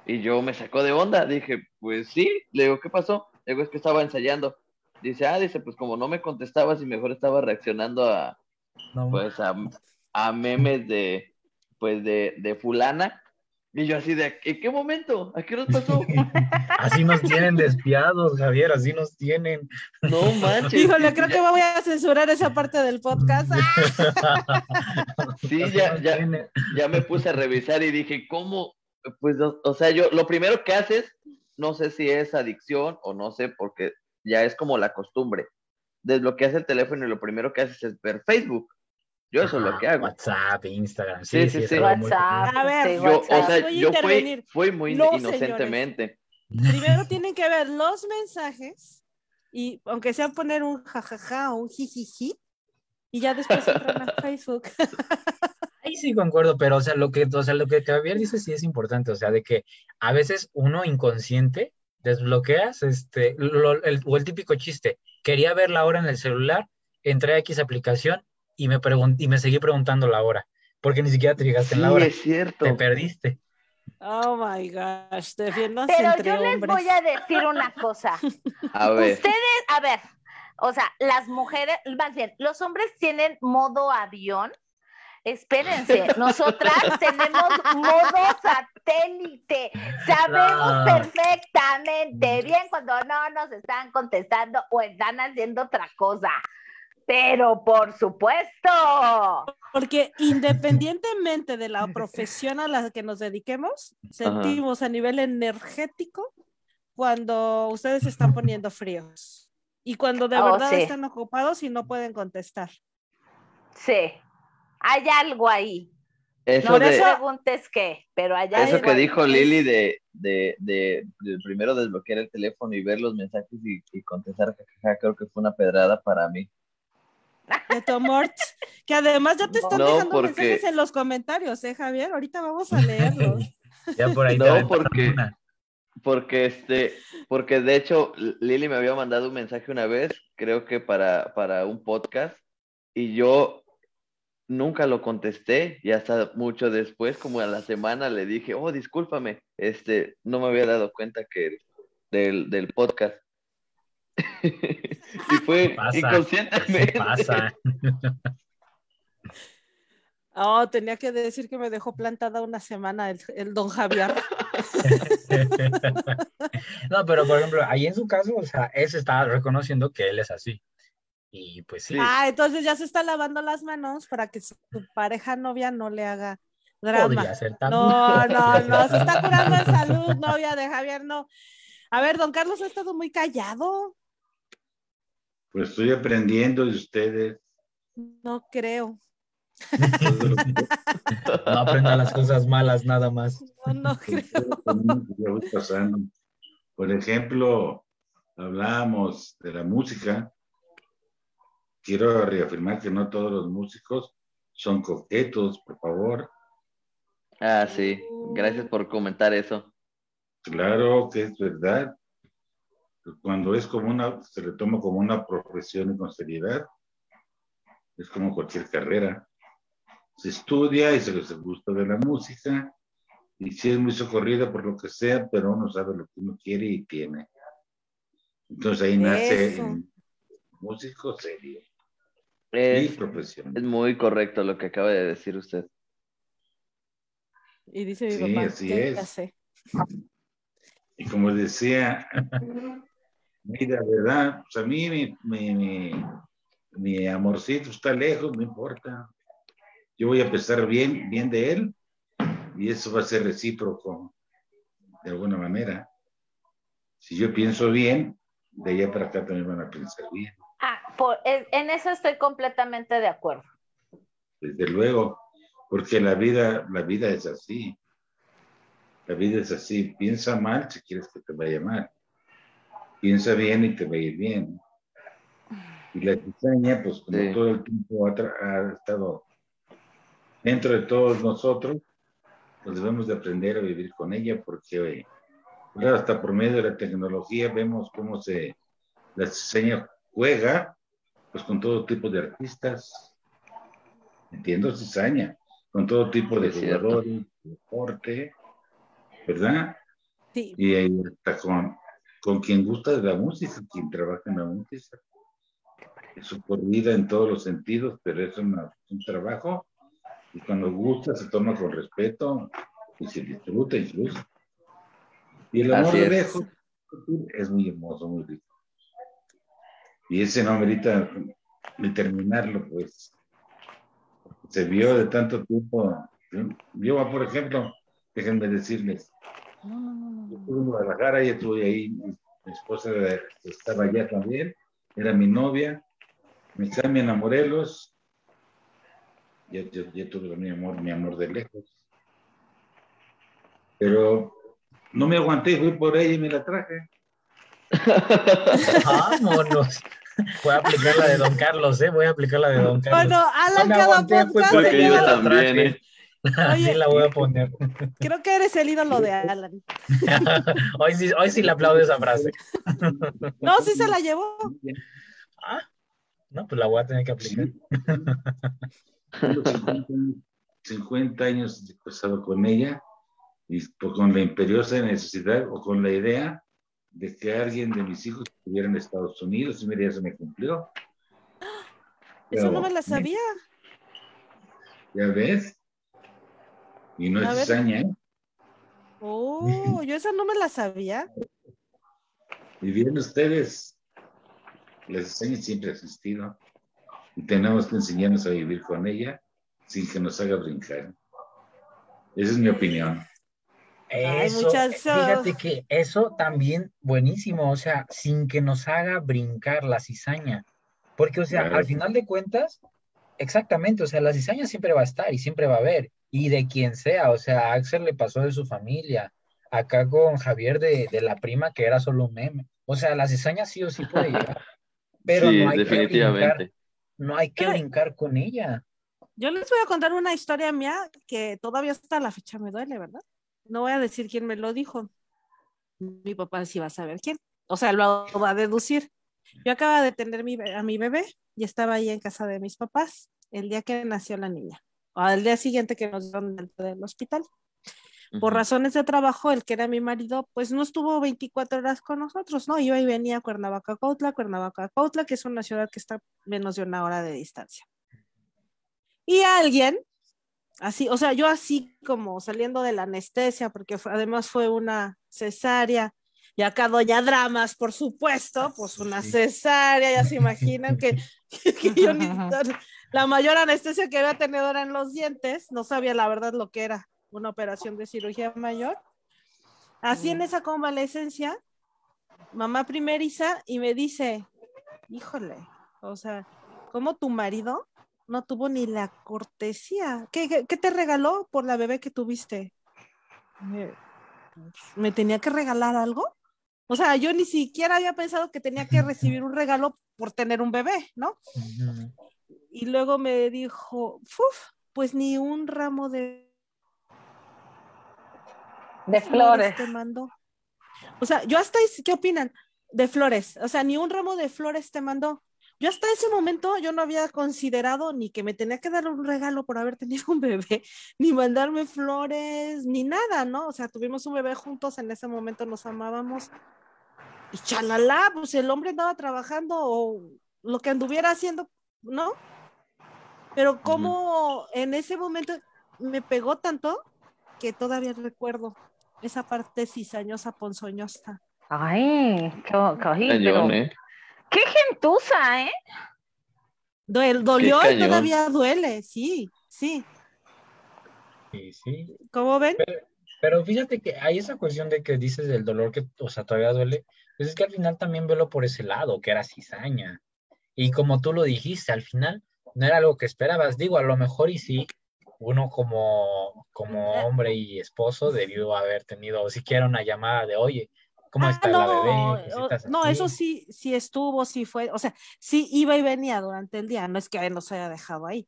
Speaker 6: Y yo me sacó de onda, dije, pues sí, le digo, ¿qué pasó? Le digo, es que estaba ensayando. Dice, ah, dice, pues como no me contestabas y mejor estaba reaccionando a, pues a, a, memes de, pues de, de fulana, y yo así de, ¿en qué momento? ¿A qué nos pasó?
Speaker 3: así nos tienen despiados, Javier, así nos tienen.
Speaker 6: No manches.
Speaker 1: Híjole, creo que me voy a censurar esa parte del podcast.
Speaker 6: sí, ya, ya, ya me puse a revisar y dije, ¿cómo? Pues, o, sea, yo, lo primero que haces, no sé si es adicción o no sé, porque ya es como la costumbre. Desbloqueas el teléfono y lo primero que haces es ver Facebook. Yo eso es lo que hago.
Speaker 3: WhatsApp, Instagram, sí, sí,
Speaker 2: sí. WhatsApp.
Speaker 6: A ver, yo, o sea, yo fui, fui, muy inocentemente.
Speaker 1: Primero tienen que ver los mensajes y aunque sea poner un jajaja o un jijiji y ya después entran a Facebook.
Speaker 3: Ahí sí concuerdo, pero o sea, lo que, o sea, lo que Javier dice sí es importante, o sea, de que a veces uno inconsciente desbloqueas este, el, o el típico chiste, quería ver la hora en el celular entré a X aplicación y me, y me seguí preguntando la hora, porque ni siquiera te fijaste en la hora.
Speaker 6: es cierto.
Speaker 3: Te perdiste.
Speaker 1: Oh my gosh, Pero
Speaker 2: yo les voy a decir una cosa.
Speaker 6: A ver.
Speaker 2: Ustedes, a ver, o sea, las mujeres, más bien, los hombres tienen modo avión. Espérense, nosotras tenemos modo satélite. Sabemos perfectamente bien cuando no nos están contestando o están haciendo otra cosa. Pero por supuesto.
Speaker 1: Porque independientemente de la profesión a la que nos dediquemos, sentimos a nivel energético cuando ustedes están poniendo fríos y cuando de oh, verdad están ocupados y no pueden contestar.
Speaker 2: Sí, hay algo ahí. Eso no de, preguntes qué, pero hay
Speaker 6: Eso que dijo Lili de, de, de, primero desbloquear el teléfono y ver los mensajes y, y contestar, creo que fue una pedrada para mí
Speaker 1: de Tomort, que además ya te están dejando mensajes en los comentarios, ¿eh, Javier? Ahorita vamos a leerlos.
Speaker 3: ya por ahí
Speaker 6: no, porque, porque este, porque de hecho Lili me había mandado un mensaje una vez, creo que para, para un podcast, y yo nunca lo contesté, y hasta mucho después, como a la semana, le dije, oh, discúlpame, este, no me había dado cuenta que del, del podcast. Y fue inconscientemente.
Speaker 3: Pasa.
Speaker 1: Oh, tenía que decir que me dejó plantada una semana el, don Javier.
Speaker 3: no, pero por ejemplo, ahí en su caso, o sea, él se está reconociendo que él es así. Y pues sí.
Speaker 1: Ah, entonces ya se está lavando las manos para que su pareja novia no le haga drama. No, no, no, se está curando en salud, novia de Javier, no. A ver, don Carlos ha estado muy callado.
Speaker 5: Pues estoy aprendiendo de ustedes.
Speaker 1: No creo.
Speaker 3: no aprenda las cosas malas nada más.
Speaker 1: No, no creo.
Speaker 5: Por ejemplo, hablábamos de la música. Quiero reafirmar que no todos los músicos son coquetos, por favor.
Speaker 6: Ah, sí. Gracias por comentar eso.
Speaker 5: Claro que es verdad cuando es como una, se le toma como una profesión y con seriedad, es como cualquier carrera. Se estudia y se les gusta de la música, y si es muy socorrida por lo que sea, pero uno sabe lo que uno quiere y tiene. Entonces ahí nace el músico serio.
Speaker 6: Es, profesión. Es muy correcto lo que acaba de decir usted.
Speaker 1: Y dice mi sí, papá,
Speaker 5: así es. Y como decía Mira, verdad, pues a mí mi, mi, mi, amorcito está lejos, no importa. Yo voy a pensar bien, bien de él y eso va a ser recíproco de alguna manera. Si yo pienso bien, de allá para acá también van a pensar bien.
Speaker 2: Ah, en eso estoy completamente de acuerdo.
Speaker 5: Desde luego, porque la vida, la vida es así. La vida es así. Piensa mal si quieres que te vaya mal piensa bien y te va a ir bien. Y la cizaña, pues como todo el tiempo ha, estado dentro de todos nosotros, pues debemos de aprender a vivir con ella porque hasta por medio de la tecnología vemos cómo se la cizaña juega pues con todo tipo de artistas. Entiendo cizaña, con todo tipo de jugadores, deporte, ¿verdad?
Speaker 1: Sí.
Speaker 5: Y ahí está con con quien gusta de la música, quien trabaja en la música. Es su vida en todos los sentidos, pero es un trabajo y cuando gusta se toma con respeto y se disfruta incluso. Y el amor de lejos es muy hermoso, muy rico. Y ese no amerita ni terminarlo, pues. Se vio de tanto tiempo. Yo, por ejemplo, déjenme decirles, estuve en Guadalajara y estuve ahí, mi, esposa estaba allá también, era mi novia, me cambian a Morelos, ya, ya, tuve mi amor, mi amor de lejos. Pero no me aguanté, fui por ella y me la traje.
Speaker 3: Vámonos. Voy a aplicar la de Don Carlos, ¿eh? Voy a aplicar la de Don Carlos.
Speaker 1: Bueno, Alan, no cada podcast.
Speaker 6: Porque yo también, ¿eh?
Speaker 3: Así la voy a poner.
Speaker 1: Creo que eres el ídolo de Alan.
Speaker 3: hoy, sí, hoy sí le aplaudo esa frase.
Speaker 1: no, sí se la llevó.
Speaker 3: Ah, No, pues la voy a tener que aplicar.
Speaker 5: 50 años pasado con ella y con la imperiosa necesidad o con la idea de que alguien de mis hijos estuviera en Estados Unidos y mira, ya se me cumplió.
Speaker 1: Eso no me la sabía.
Speaker 5: ¿Ya ves? Y no es cizaña, ¿eh?
Speaker 1: Oh, yo esa no me la sabía.
Speaker 5: Y bien ustedes, la cizaña siempre ha existido y tenemos que enseñarnos a vivir con ella sin que nos haga brincar. Esa es mi opinión.
Speaker 3: Eso, fíjate que eso también buenísimo, o sea, sin que nos haga brincar la cizaña. Porque, o sea, al final de cuentas, exactamente, o sea, la cizaña siempre va a estar y siempre va a haber, y de quien sea, o sea, a Axel le pasó de su familia, acá con Javier de, la prima que era solo un meme. O sea, la cizaña sí o sí puede llegar, pero no hay que brincar, no hay que brincar con ella.
Speaker 1: Yo les voy a contar una historia mía que todavía hasta la fecha me duele, ¿verdad? No voy a decir quién me lo dijo. Mi papá sí va a saber quién. O sea, lo va a deducir. Yo acaba de tener a mi bebé y estaba ahí en casa de mis papás el día que nació la niña, o al día siguiente que nos dieron dentro del hospital. Por razones de trabajo, el que era mi marido, pues no estuvo 24 horas con nosotros, ¿no? Iba y venía a Cuernavaca, Cautla, Cuernavaca, Cautla, que es una ciudad que está menos de una hora de distancia. Y alguien, así, o sea, yo así como saliendo de la anestesia, porque además fue una cesárea, y acá Doña Dramas, por supuesto, pues una cesárea, ya se imaginan que, yo ni, la mayor anestesia que había tenido era en los dientes, no sabía la verdad lo que era una operación de cirugía mayor. Así en esa convalecencia, mamá primeriza y me dice, híjole, o sea, ¿cómo tu marido no tuvo ni la cortesía? ¿Qué, qué te regaló por la bebé que tuviste? ¿Me tenía que regalar algo? O sea, yo ni siquiera había pensado que tenía que recibir un regalo por tener un bebé, ¿no? Y luego me dijo, pues ni un ramo de...
Speaker 2: De flores.
Speaker 1: Te mandó. O sea, yo hasta, ¿qué opinan? De flores. O sea, ni un ramo de flores te mandó. Yo hasta ese momento yo no había considerado ni que me tenía que dar un regalo por haber tenido un bebé, ni mandarme flores, ni nada, ¿no? O sea, tuvimos un bebé juntos, en ese momento nos amábamos y chalala, pues el hombre andaba trabajando o lo que anduviera haciendo, ¿no? Pero como en ese momento me pegó tanto que todavía recuerdo esa parte cizañosa, ponzoñosa.
Speaker 2: Ay, qué, qué, qué gentuza, ¿eh?
Speaker 1: dolió y todavía duele, sí, sí.
Speaker 3: Sí, sí.
Speaker 1: ¿Cómo ven?
Speaker 3: Pero, fíjate que hay esa cuestión de que dices del dolor que, o sea, todavía duele. Pues es que al final también velo por ese lado, que era cizaña. Y como tú lo dijiste, al final no era algo que esperabas. Digo, a lo mejor y sí, uno como, como hombre y esposo debió haber tenido siquiera una llamada de, oye, ¿cómo ah, está la bebé?
Speaker 1: No, eso sí, sí estuvo, sí fue, o sea, sí iba y venía durante el día, no es que él nos haya dejado ahí.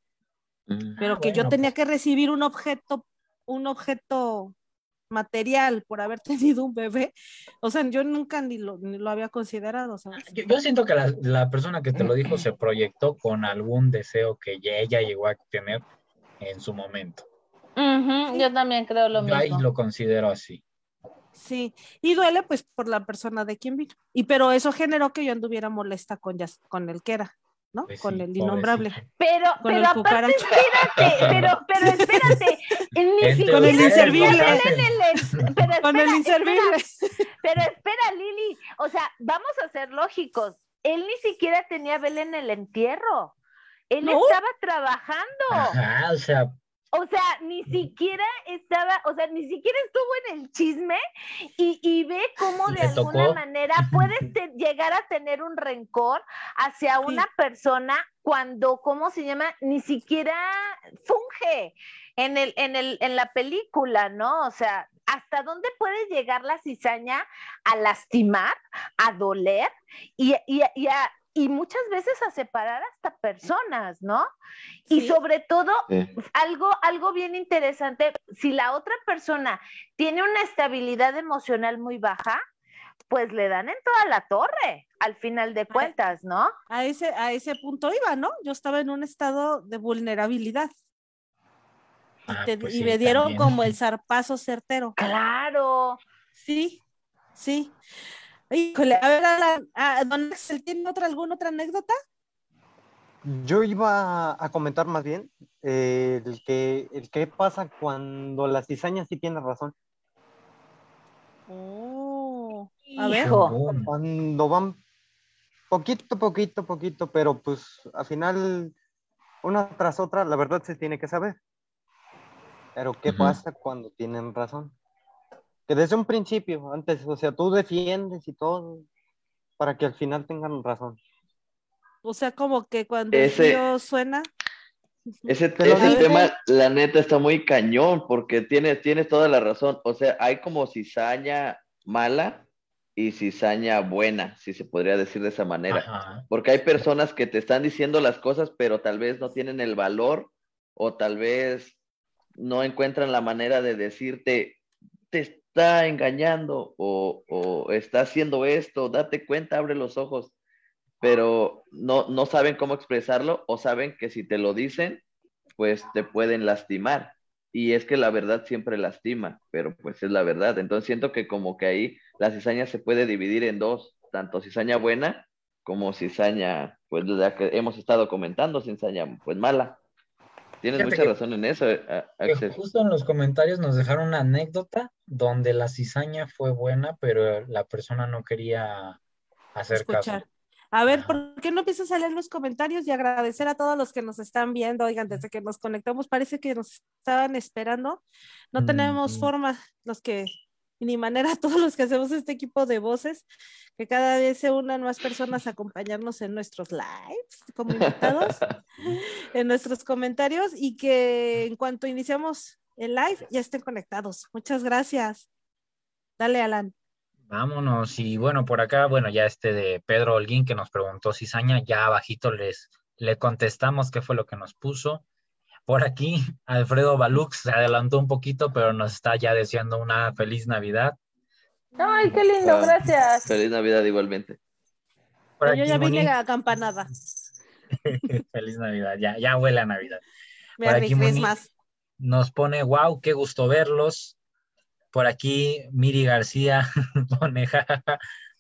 Speaker 1: Mm. Pero que yo tenía pues que recibir un objeto, un objeto material por haber tenido un bebé, o sea, yo nunca ni lo, ni lo había considerado.
Speaker 3: Yo, siento que la, persona que te lo dijo se proyectó con algún deseo que ella llegó a tener en su momento.
Speaker 2: Yo también creo lo mismo.
Speaker 3: Yo ahí lo considero así.
Speaker 1: Sí, y duele pues por la persona de quien vino. Y pero eso generó que yo anduviera molesta con, con el que era. ¿No? Pues con el innombrable.
Speaker 2: Pero, pero aparte, espérate, pero, pero espérate,
Speaker 1: con el inservible.
Speaker 2: pero
Speaker 1: con el inservible.
Speaker 2: pero espera, Lili, o sea, vamos a ser lógicos. Él ni siquiera tenía vela en el entierro. Él estaba trabajando.
Speaker 3: Ajá, o sea,
Speaker 2: o sea, ni siquiera estaba, o sea, ni siquiera estuvo en el chisme y, ve cómo de alguna manera puedes llegar a tener un rencor hacia una persona cuando, ¿cómo se llama? Ni siquiera funge en, el, en, el, en la película, ¿no? O sea, ¿hasta dónde puede llegar la cizaña a lastimar, a doler y, y, y a y muchas veces a separar hasta personas, ¿no? Y sobre todo, algo, algo bien interesante, si la otra persona tiene una estabilidad emocional muy baja, pues le dan en toda la torre, al final de cuentas, ¿no?
Speaker 1: A ese, a ese punto iba, ¿no? Yo estaba en un estado de vulnerabilidad. y, ah, pues me dieron como el zarpazo certero.
Speaker 2: Claro.
Speaker 1: Sí, sí. Híjole, a ver, a, don Axel, ¿tiene otra, alguna otra anécdota?
Speaker 4: Yo iba a comentar más bien eh, el, que, el que pasa cuando la cizaña sí tiene razón.
Speaker 1: Oh, a ver.
Speaker 4: Cuando van poquito, poquito, poquito, pero pues al final, una tras otra, la verdad se tiene que saber. Pero ¿qué pasa cuando tienen razón? Que desde un principio, antes, o sea, tú defiendes y todo, para que al final tengan razón.
Speaker 1: O sea, como que cuando el suena.
Speaker 6: Ese, tema, la neta, está muy cañón, porque tienes, tienes toda la razón. O sea, hay como cizaña mala y cizaña buena, si se podría decir de esa manera. Porque hay personas que te están diciendo las cosas, pero tal vez no tienen el valor o tal vez no encuentran la manera de decirte, te está engañando o, o está haciendo esto, date cuenta, abre los ojos pero no, no saben cómo expresarlo o saben que si te lo dicen, pues te pueden lastimar. Y es que la verdad siempre lastima, pero pues es la verdad. Entonces siento que como que ahí la cizaña se puede dividir en dos, tanto cizaña buena como cizaña, pues la que hemos estado comentando, cizaña pues mala. Tienes mucha razón en eso, eh,
Speaker 3: Axel. Justo en los comentarios nos dejaron una anécdota donde la cizaña fue buena, pero la persona no quería hacer caso.
Speaker 1: A ver, ¿por qué no empiezas a leer los comentarios y agradecer a todos los que nos están viendo? Oigan, desde que nos conectamos parece que nos estaban esperando. No tenemos forma, los que, ni manera, todos los que hacemos este equipo de voces, que cada vez se unan más personas a acompañarnos en nuestros lives como invitados, en nuestros comentarios y que en cuanto iniciamos el live ya estén conectados. Muchas gracias. Dale, Alan.
Speaker 3: Vámonos. Y bueno, por acá, bueno, ya este de Pedro Holguín que nos preguntó cizaña, ya abajito les le contestamos qué fue lo que nos puso. Por aquí, Alfredo Balux se adelantó un poquito, pero nos está ya deseando una feliz Navidad.
Speaker 2: Ay, qué lindo, ah, gracias.
Speaker 6: Feliz Navidad igualmente.
Speaker 1: Yo ya vine a campanada.
Speaker 3: feliz Navidad, ya, ya huele a Navidad. Me por aquí más. Nos pone, wow, qué gusto verlos. Por aquí, Miri García pone,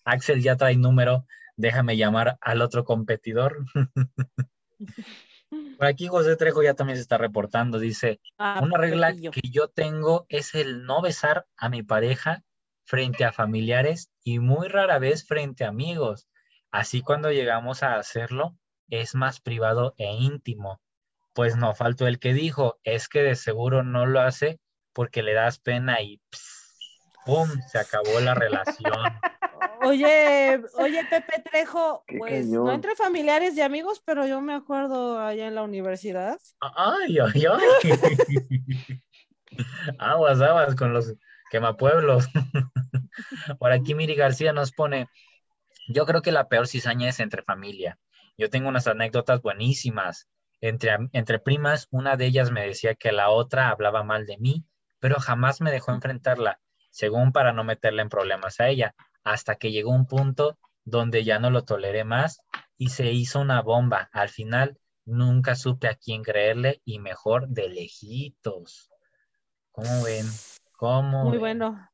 Speaker 3: Axel ya trae número, déjame llamar al otro competidor. Por aquí José Trejo ya también se está reportando, dice, ah, una regla que yo tengo es el no besar a mi pareja frente a familiares y muy rara vez frente a amigos. Así cuando llegamos a hacerlo es más privado e íntimo. Pues no faltó el que dijo, es que de seguro no lo hace porque le das pena y ¡pum! Se acabó la relación.
Speaker 1: Oye, oye, Pepe Trejo, pues no entre familiares y amigos, pero yo me acuerdo allá en la universidad.
Speaker 3: Ay, ay, ay. aguas, aguas con los quemapueblos. Por aquí Miri García nos pone, yo creo que la peor cizaña es entre familia. Yo tengo unas anécdotas buenísimas. Entre, entre primas, una de ellas me decía que la otra hablaba mal de mí pero jamás me dejó enfrentarla, según para no meterle en problemas a ella, hasta que llegó un punto donde ya no lo toleré más y se hizo una bomba. Al final nunca supe a quién creerle y mejor de lejitos. ¿Cómo ven? ¿Cómo
Speaker 1: Muy bueno.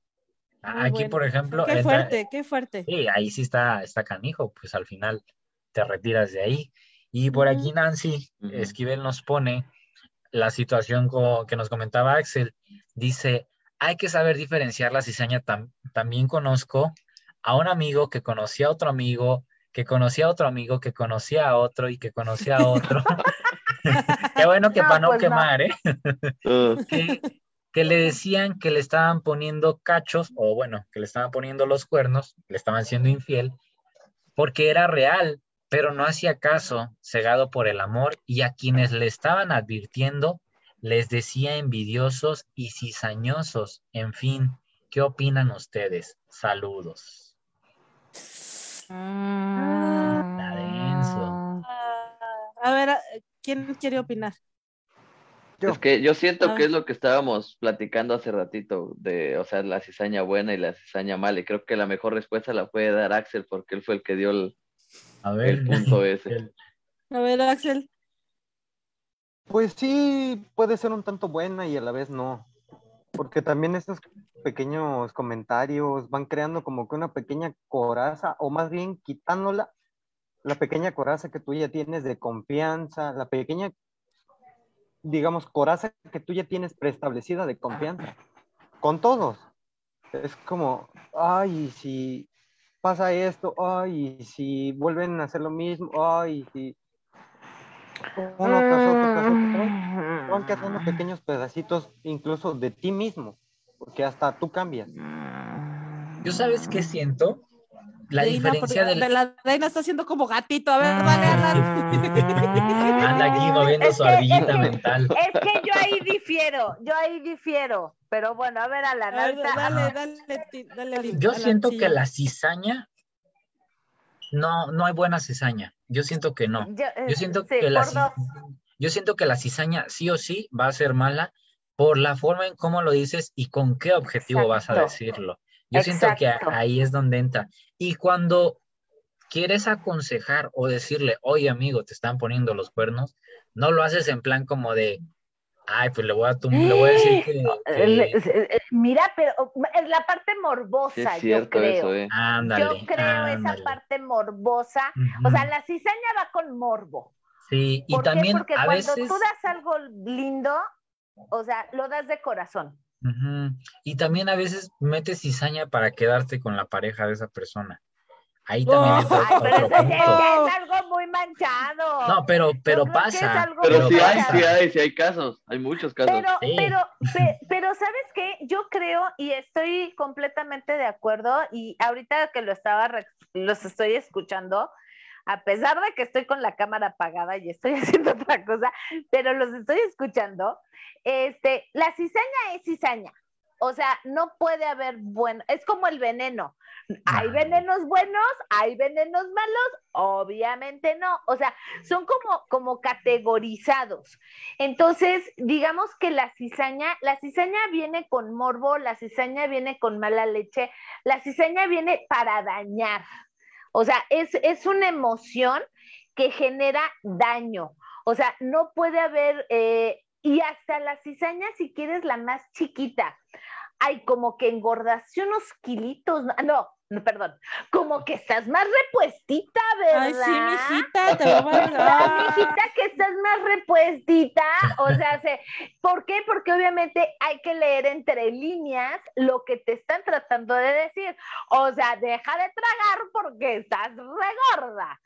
Speaker 3: Aquí, por ejemplo.
Speaker 1: Qué fuerte, qué fuerte.
Speaker 3: Sí, ahí sí está, está canijo, pues al final te retiras de ahí. Y por aquí Nancy Esquivel nos pone la situación que nos comentaba Axel. Dice, hay que saber diferenciar la cizaña. también conozco a un amigo que conocía a otro amigo, que conocía a otro amigo, que conocía a otro y que conocía a otro. Qué bueno que para no pues quemar, ¿eh? que, que le decían que le estaban poniendo cachos, o bueno, que le estaban poniendo los cuernos, le estaban siendo infiel, porque era real, pero no hacía caso, cegado por el amor, y a quienes le estaban advirtiendo les decía envidiosos y cizañosos. En fin, ¿qué opinan ustedes? Saludos.
Speaker 1: Ah, a ver, ¿quién quiere opinar?
Speaker 6: Es que yo siento que es lo que estábamos platicando hace ratito, de, o sea, la cizaña buena y la cizaña mala, y creo que la mejor respuesta la puede dar Axel, porque él fue el que dio el,
Speaker 3: A ver.
Speaker 6: el punto ese.
Speaker 1: A ver, Axel.
Speaker 4: Pues sí, puede ser un tanto buena y a la vez no. Porque también estos pequeños comentarios van creando como que una pequeña coraza, o más bien quitándola, la pequeña coraza que tú ya tienes de confianza, la pequeña, digamos, coraza que tú ya tienes preestablecida de confianza. Con todos. Es como, ay, si pasa esto, ay, si vuelven a hacer lo mismo, ay, si uno tras otro, tras otro, van quedando pequeños pedacitos incluso de ti mismo, porque hasta tú cambias.
Speaker 3: Yo sabes qué siento? La
Speaker 1: Deina,
Speaker 3: diferencia del...
Speaker 1: La Deina está haciendo como gatito. A ver, dale, dale.
Speaker 3: Anda aquí moviendo su ardillita
Speaker 2: es que-
Speaker 3: mental.
Speaker 2: Es que yo ahí difiero, yo ahí difiero. Pero bueno, a ver, Alan,
Speaker 1: A ver, dale, dale, dale,
Speaker 3: Yo
Speaker 1: Alan,
Speaker 3: siento
Speaker 1: sí.
Speaker 3: que la cizaña, no, no hay buena cizaña. Yo siento que no.
Speaker 2: yo,
Speaker 3: Yo siento
Speaker 2: sí,
Speaker 3: que la
Speaker 2: por dos.
Speaker 3: ci- yo siento que la cizaña sí o sí va a ser mala por la forma en cómo lo dices y con qué objetivo vas a decirlo. Yo siento que ahí es donde entra. Y cuando quieres aconsejar o decirle, oye amigo, te están poniendo los cuernos, no lo haces en plan como de, ay, pues le voy a, tum- le voy a decir que,
Speaker 2: Eh,
Speaker 3: que-
Speaker 2: Mira, pero oh, es la parte
Speaker 6: Sí,
Speaker 2: morbosa,
Speaker 6: es
Speaker 2: yo
Speaker 6: cierto
Speaker 2: creo.
Speaker 6: eso, ¿eh?
Speaker 3: ándale,
Speaker 2: Yo creo esa parte morbosa. O sea, la cizaña va con morbo.
Speaker 3: Sí, y también
Speaker 2: Porque
Speaker 3: a
Speaker 2: cuando
Speaker 3: veces...
Speaker 2: tú das algo lindo, o sea, lo das de corazón.
Speaker 3: Y también a veces metes cizaña para quedarte con la pareja de esa persona. Ahí también
Speaker 1: Oh.
Speaker 2: Ay, pero
Speaker 3: otro punto.
Speaker 2: es algo muy manchado.
Speaker 3: No, pero, pero pasa.
Speaker 6: Pero sí hay, sí hay, sí hay casos, hay muchos casos.
Speaker 2: Pero,
Speaker 3: Sí.
Speaker 2: pero, pe- pero, ¿sabes qué? Yo creo y estoy completamente de acuerdo y ahorita que lo estaba, los estoy escuchando, a pesar de que estoy con la cámara apagada y estoy haciendo otra cosa, pero los estoy escuchando, este, la cizaña es cizaña. O sea, no puede haber bueno, es como el veneno. Hay
Speaker 3: Ah.
Speaker 2: venenos buenos, hay venenos malos, obviamente no. O sea, son como, como categorizados. Entonces, digamos que la cizaña, la cizaña viene con morbo, la cizaña viene con mala leche, la cizaña viene para dañar. O sea, es, es una emoción que genera daño. O sea, no puede haber, eh, y hasta la cizaña, si quieres, la más chiquita. Ay, como que engordaste unos kilitos, no, no, perdón, como que estás más repuestita, ¿verdad?
Speaker 1: Ay, sí, mijita, te va a
Speaker 2: ¿Verdad,
Speaker 1: valgar.
Speaker 2: mijita, que estás más repuestita? O sea, se- ¿por qué? Porque obviamente hay que leer entre líneas lo que te están tratando de decir. O sea, deja de tragar porque estás regorda,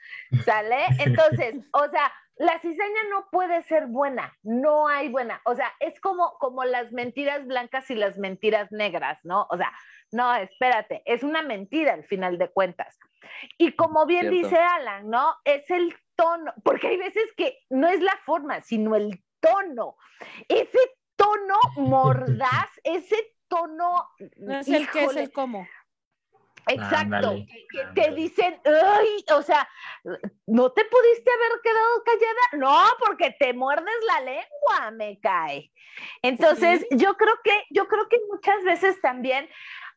Speaker 2: ¿sale? Entonces, o sea, la cizaña no puede ser buena, no hay buena. O sea, es como, como las mentiras blancas y las mentiras negras, ¿no? O sea, no, espérate, es una mentira al final de cuentas. Y como bien
Speaker 6: Cierto.
Speaker 2: dice Alan, ¿no? Es el tono, porque hay veces que no es la forma, sino el tono. Ese tono mordaz, ese tono...
Speaker 1: No es el que es el cómo.
Speaker 2: Exacto,
Speaker 3: Ándale,
Speaker 2: que, que te dicen, ay, o sea, ¿no te pudiste haber quedado callada? No, porque te muerdes la lengua, me cae. Entonces, yo creo que, yo creo que muchas veces también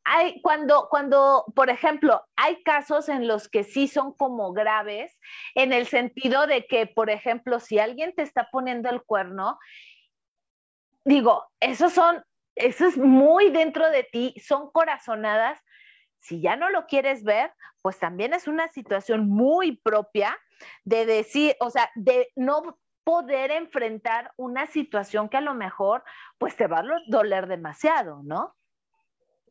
Speaker 2: hay, cuando, cuando, por ejemplo, hay casos en los que sí son como graves, en el sentido de que, por ejemplo, si alguien te está poniendo el cuerno, digo, esos son, eso es muy dentro de ti, son corazonadas. Si ya no lo quieres ver, pues también es una situación muy propia de decir, o sea, de no poder enfrentar una situación que a lo mejor pues te va a doler demasiado, ¿no?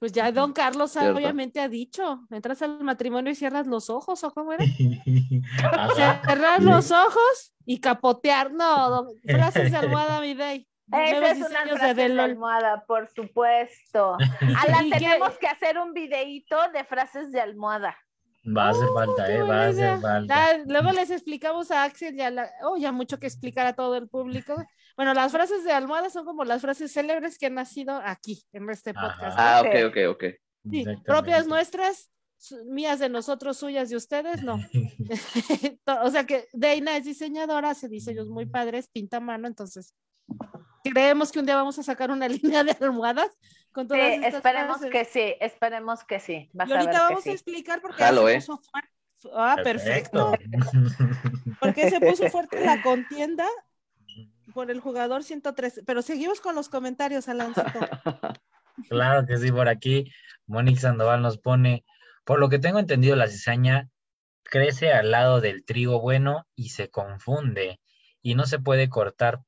Speaker 1: Pues ya don Carlos
Speaker 6: Cierto.
Speaker 1: obviamente ha dicho, entras al matrimonio y cierras los ojos, ¿o cómo era? Cerrar los ojos y capotear. No, don- frases de almohada, mi day.
Speaker 2: Esa es una
Speaker 1: de
Speaker 2: frase de almohada, por supuesto. Alan,
Speaker 1: ¿Y qué-
Speaker 2: tenemos que hacer un videíto de frases de almohada.
Speaker 3: Va a hacer falta,
Speaker 1: Qué
Speaker 3: eh, va a hacer falta.
Speaker 1: Luego les explicamos a Axel ya la, oh, ya mucho que explicar a todo el público. Bueno, las frases de almohada son como las frases célebres que han nacido aquí, en este
Speaker 3: Ajá.
Speaker 1: podcast.
Speaker 6: Ah,
Speaker 2: Ok.
Speaker 6: ok, ok, ok.
Speaker 1: Sí, propias nuestras, mías de nosotros, suyas de ustedes, no. To- o sea que Deina es diseñadora, hace diseños muy padres, pinta a mano, entonces creemos que un día vamos a sacar una línea de almohadas con todas
Speaker 2: sí, esperemos que sí, esperemos que sí.
Speaker 1: y ahorita vamos a explicar por qué se ¿eh? puso fuerte. Ah, perfecto. porque se puso fuerte la contienda por el jugador 103. Pero seguimos con los comentarios, Alancito.
Speaker 3: Claro que sí, por aquí Mónica Sandoval nos pone, por lo que tengo entendido, la cizaña crece al lado del trigo bueno y se confunde y no se puede cortar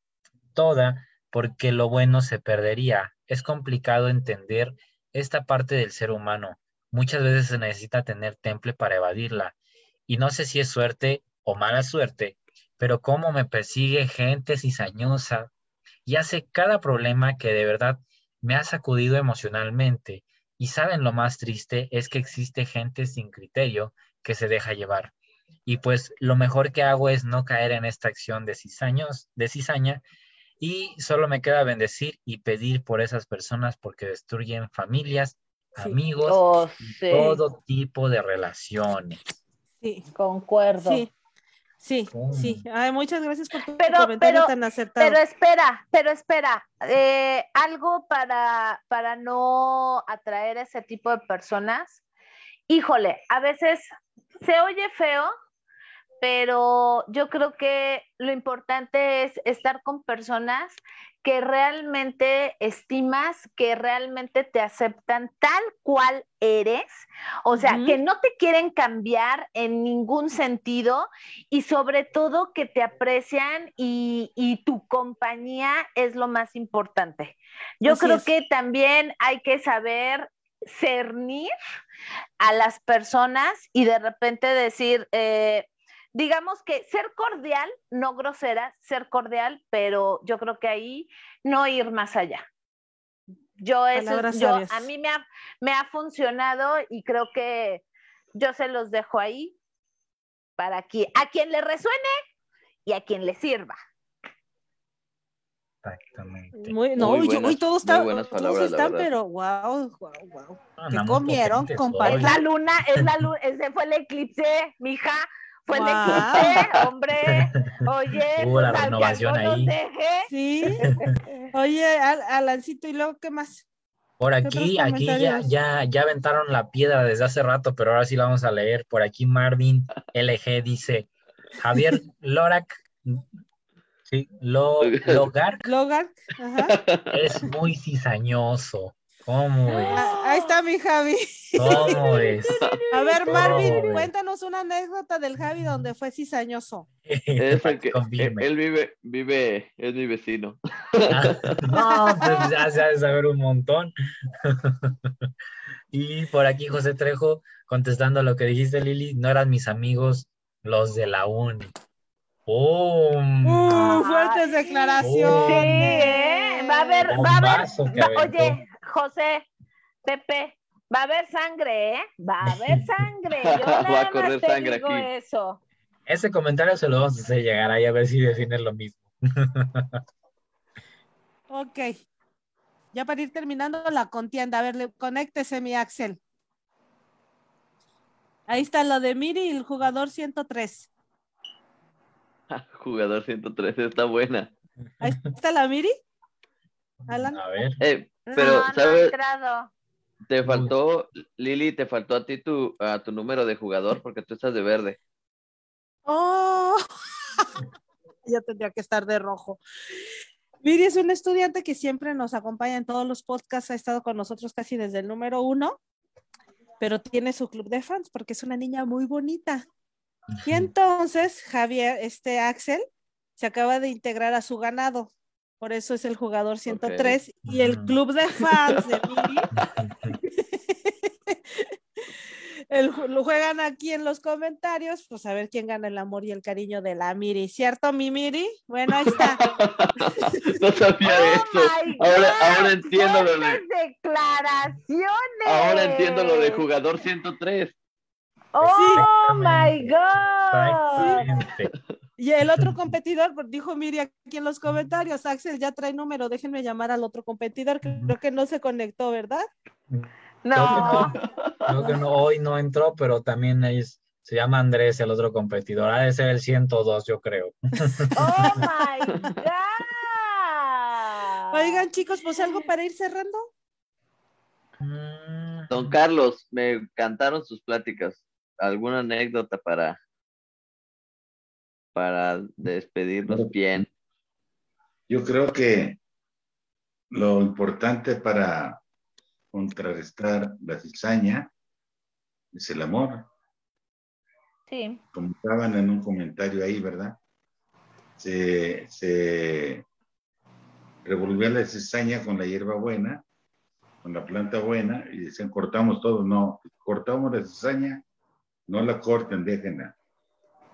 Speaker 3: toda porque lo bueno se perdería. Es complicado entender esta parte del ser humano. Muchas veces se necesita tener temple para evadirla. Y no sé si es suerte o mala suerte, pero cómo me persigue gente cizañosa y hace cada problema que de verdad me ha sacudido emocionalmente. Y saben lo más triste es que existe gente sin criterio que se deja llevar. Y pues lo mejor que hago es no caer en esta acción de, cizaños, de cizaña y solo me queda bendecir y pedir por esas personas porque destruyen familias, amigos,
Speaker 2: oh,
Speaker 3: todo tipo de relaciones.
Speaker 2: Sí, concuerdo.
Speaker 1: Sí. Sí, sí. muchas gracias por tu comentario tan acertado.
Speaker 2: Pero espera, pero espera. Eh, algo para, para no atraer a ese tipo de personas. Híjole, a veces se oye feo, pero yo creo que lo importante es estar con personas que realmente estimas, que realmente te aceptan tal cual eres, o sea, que no te quieren cambiar en ningún sentido y sobre todo que te aprecian y, tu compañía es lo más importante. Yo creo que también hay que saber cernir a las personas y de repente decir, eh, digamos que ser cordial, no grosera, ser cordial, pero yo creo que ahí no ir más allá. Yo eso, yo, a mí me ha, me ha funcionado y creo que yo se los dejo ahí para que a quien le resuene y a quien le sirva.
Speaker 3: Exactamente.
Speaker 1: Muy, no, muy buenas, todos están, todos están pero wow, wow, wow. ¿Qué comieron, compadre?
Speaker 2: Es la luna, es la luna, ese fue el eclipse, mija. Fue el eclipse, hombre. Oye,
Speaker 3: hubo la renovación ahí.
Speaker 1: Sí. Oye, Al Alancito, ¿y luego qué más?
Speaker 3: Por aquí, aquí ya, ya, ya aventaron la piedra desde hace rato, pero ahora sí la vamos a leer. Por aquí Marvin LG dice, Javier Lorac Sí, lo, Logar.
Speaker 1: Logar, ajá.
Speaker 3: Es muy cizañoso. ¿Cómo es?
Speaker 1: Ah, ahí está mi Javi.
Speaker 3: ¿Cómo es?
Speaker 1: A ver, Marvin, cuéntanos una anécdota del Javi donde fue cizañoso.
Speaker 6: Es el que él vive, vive, es mi vecino.
Speaker 3: no, pues ya se ha de saber un montón. y por aquí José Trejo, contestando a lo que dijiste, Lili, no eran mis amigos los de la uni. ¡Oh!
Speaker 1: Uh, fuertes declaraciones.
Speaker 2: Sí, ¿eh? Va a haber, va a haber. oye, José, Pepe, va a haber sangre, ¿eh? Va a haber sangre. Yo va a correr sangre aquí. Eso.
Speaker 3: Ese comentario se lo vamos a hacer llegar ahí a ver si define lo mismo.
Speaker 1: ok. Ya para ir terminando la contienda, a ver, conéctese mi Axel. Ahí está lo de Miri y el jugador 103.
Speaker 6: Jugador 113 está buena.
Speaker 1: Ahí está la Miri.
Speaker 3: A ver.
Speaker 6: Eh, pero, ¿sabes? te faltó, Lili, te faltó a ti tu, a tu número de jugador porque tú estás de verde.
Speaker 1: Oh, ya tendría que estar de rojo. Miri es un estudiante que siempre nos acompaña en todos los podcasts, ha estado con nosotros casi desde el número uno, pero tiene su club de fans porque es una niña muy bonita. Y entonces Javier, este Axel, se acaba de integrar a su ganado. Por eso es el jugador 103 y el club de fans de Miri. lo juegan aquí en los comentarios, pues a ver quién gana el amor y el cariño de la Miri, ¿cierto, mi Miri? Bueno, ahí está.
Speaker 6: no sabía oh eso. Ahora, ahora entiendo lo de.
Speaker 2: Declaraciones.
Speaker 6: Ahora entiendo lo de jugador 103.
Speaker 2: ¡Oh, my God!
Speaker 1: Y el otro competidor, dijo Miri aquí en los comentarios, Axel ya trae número, déjenme llamar al otro competidor, creo que no se conectó, ¿verdad?
Speaker 2: No.
Speaker 3: Creo que no, hoy no entró, pero también es, se llama Andrés, el otro competidor, ha de ser el 102, yo creo.
Speaker 2: ¡Oh, my God!
Speaker 1: Oigan, chicos, pues algo para ir cerrando.
Speaker 6: Mm. Don Carlos, me encantaron sus pláticas. ¿Alguna anécdota para, para despedirnos bien?
Speaker 5: Yo creo que lo importante para contrarrestar la cizaña es el amor.
Speaker 2: Sí.
Speaker 5: Como estaban en un comentario ahí, ¿verdad? Se, se revolvía la cizaña con la hierba buena, con la planta buena, y decían, cortamos todo. No, cortamos la cizaña, no la corten, déjenla,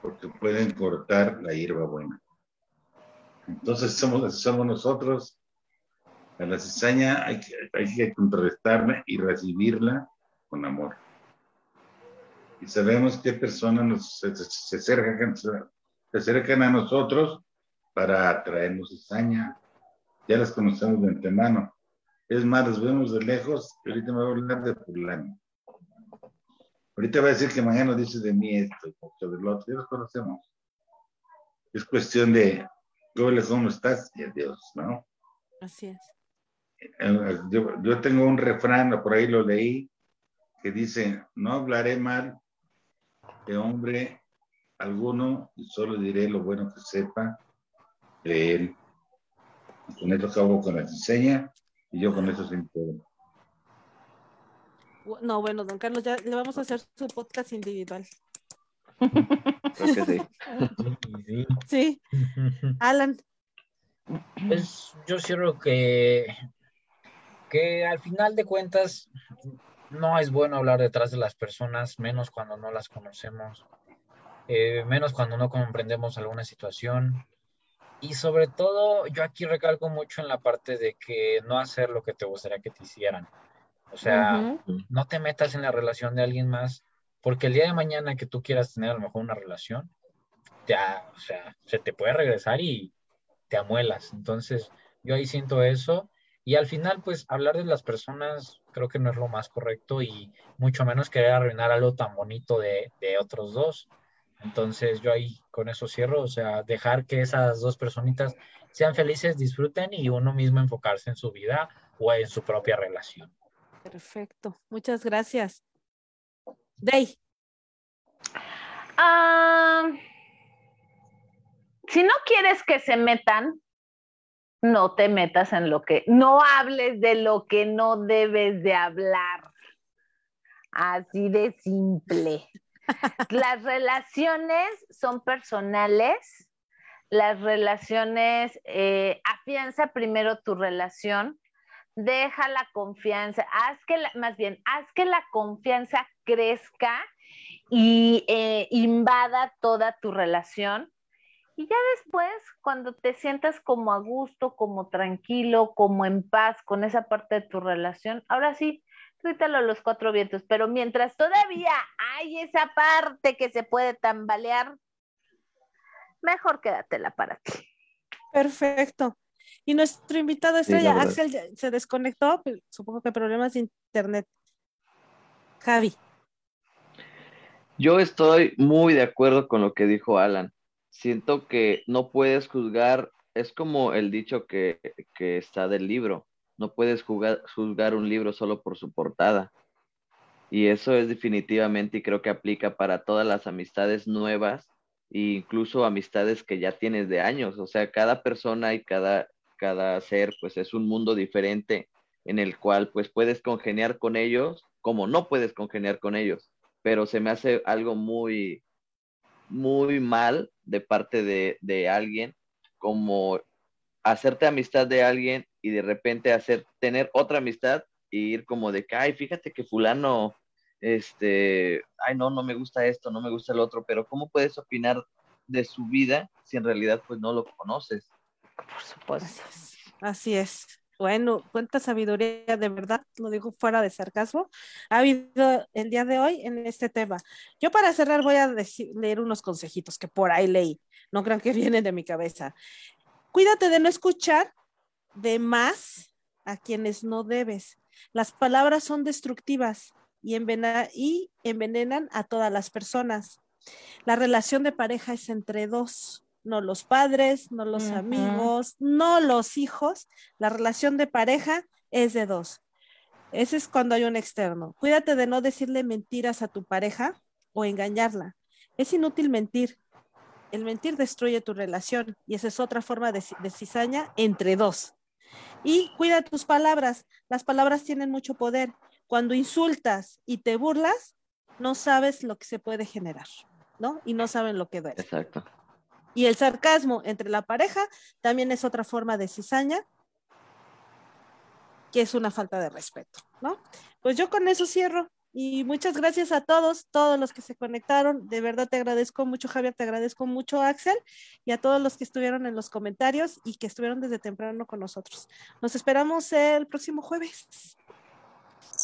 Speaker 5: porque pueden cortar la hierba buena. Entonces somos, somos nosotros. A la cizaña hay que, hay que contrarrestarla y recibirla con amor. Y sabemos qué personas nos, se, se, acercan, se acercan a nosotros para traernos cizaña, ya las conocemos de antemano. Es más, las vemos de lejos y ahorita me voy a hablar de fulano. Ahorita va a decir que mañana dice de mí esto y del otro, ya los conocemos. Es cuestión de, ¿cómo estás? Y adiós, ¿no?
Speaker 1: Así es.
Speaker 5: Eh, yo, yo tengo un refrán, por ahí lo leí, que dice, no hablaré mal de hombre alguno y solo diré lo bueno que sepa de él con esto acabo con la diseña y yo con eso sin todo.
Speaker 1: No, bueno, don Carlos, ya le vamos a hacer su podcast individual.
Speaker 6: Creo que
Speaker 1: sí. Sí. Alan.
Speaker 3: Pues yo cierro que, que al final de cuentas no es bueno hablar detrás de las personas, menos cuando no las conocemos, eh, menos cuando no comprendemos alguna situación. Y sobre todo, yo aquí recalco mucho en la parte de que no hacer lo que te gustaría que te hicieran. O sea, no te metas en la relación de alguien más, porque el día de mañana que tú quieras tener a lo mejor una relación, ya, o sea, se te puede regresar y te amuelas. Entonces, yo ahí siento eso. Y al final, pues, hablar de las personas creo que no es lo más correcto y mucho menos querer arruinar algo tan bonito de, de otros dos. Entonces yo ahí con eso cierro, o sea, dejar que esas dos personitas sean felices, disfruten y uno mismo enfocarse en su vida o en su propia relación.
Speaker 1: Perfecto, muchas gracias. Day.
Speaker 2: Ah, si no quieres que se metan, no te metas en lo que, no hables de lo que no debes de hablar. Así de simple. Las relaciones son personales, las relaciones, eh, afianza primero tu relación, deja la confianza, haz que, más bien, haz que la confianza crezca y eh, invada toda tu relación. Y ya después, cuando te sientas como a gusto, como tranquilo, como en paz con esa parte de tu relación, ahora sí, grítalo a los cuatro vientos, pero mientras todavía hay esa parte que se puede tambalear, mejor quédatela para ti.
Speaker 1: Perfecto. Y nuestro invitado estrella, Axel, se desconectó, supongo que problemas de internet. Javi.
Speaker 6: Yo estoy muy de acuerdo con lo que dijo Alan. Siento que no puedes juzgar, es como el dicho que, que está del libro, no puedes juzgar un libro solo por su portada. Y eso es definitivamente y creo que aplica para todas las amistades nuevas e incluso amistades que ya tienes de años. O sea, cada persona y cada, cada ser pues es un mundo diferente en el cual pues puedes congeniar con ellos como no puedes congeniar con ellos. Pero se me hace algo muy, muy mal de parte de, de alguien como hacerte amistad de alguien y de repente hacer, tener otra amistad y ir como de que, ay, fíjate que fulano, este, ay, no, no me gusta esto, no me gusta el otro, pero ¿cómo puedes opinar de su vida si en realidad pues no lo conoces?
Speaker 1: Por supuesto. Así es. Bueno, cuánta sabiduría de verdad, lo digo fuera de sarcasmo, ha habido el día de hoy en este tema. Yo para cerrar voy a decir, leer unos consejitos que por ahí leí, no crean que vienen de mi cabeza. Cuídate de no escuchar de más a quienes no debes. Las palabras son destructivas y, envenenan a todas las personas. La relación de pareja es entre dos. No los padres, no los amigos, no los hijos. La relación de pareja es de dos. Ese es cuando hay un externo. Cuídate de no decirle mentiras a tu pareja o engañarla. Es inútil mentir. El mentir destruye tu relación y esa es otra forma de, de cizaña entre dos. Y cuida tus palabras. Las palabras tienen mucho poder. Cuando insultas y te burlas, no sabes lo que se puede generar, ¿no? Y no saben lo que duele.
Speaker 6: Exacto.
Speaker 1: Y el sarcasmo entre la pareja también es otra forma de cizaña, que es una falta de respeto, ¿no? Pues yo con eso cierro. Y muchas gracias a todos, todos los que se conectaron. De verdad te agradezco mucho, Javier, te agradezco mucho, Axel, y a todos los que estuvieron en los comentarios y que estuvieron desde temprano con nosotros. Nos esperamos el próximo jueves.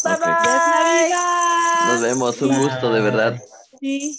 Speaker 6: Bye bye.
Speaker 1: Navidad.
Speaker 6: Nos vemos, un gusto, de verdad.
Speaker 1: Sí.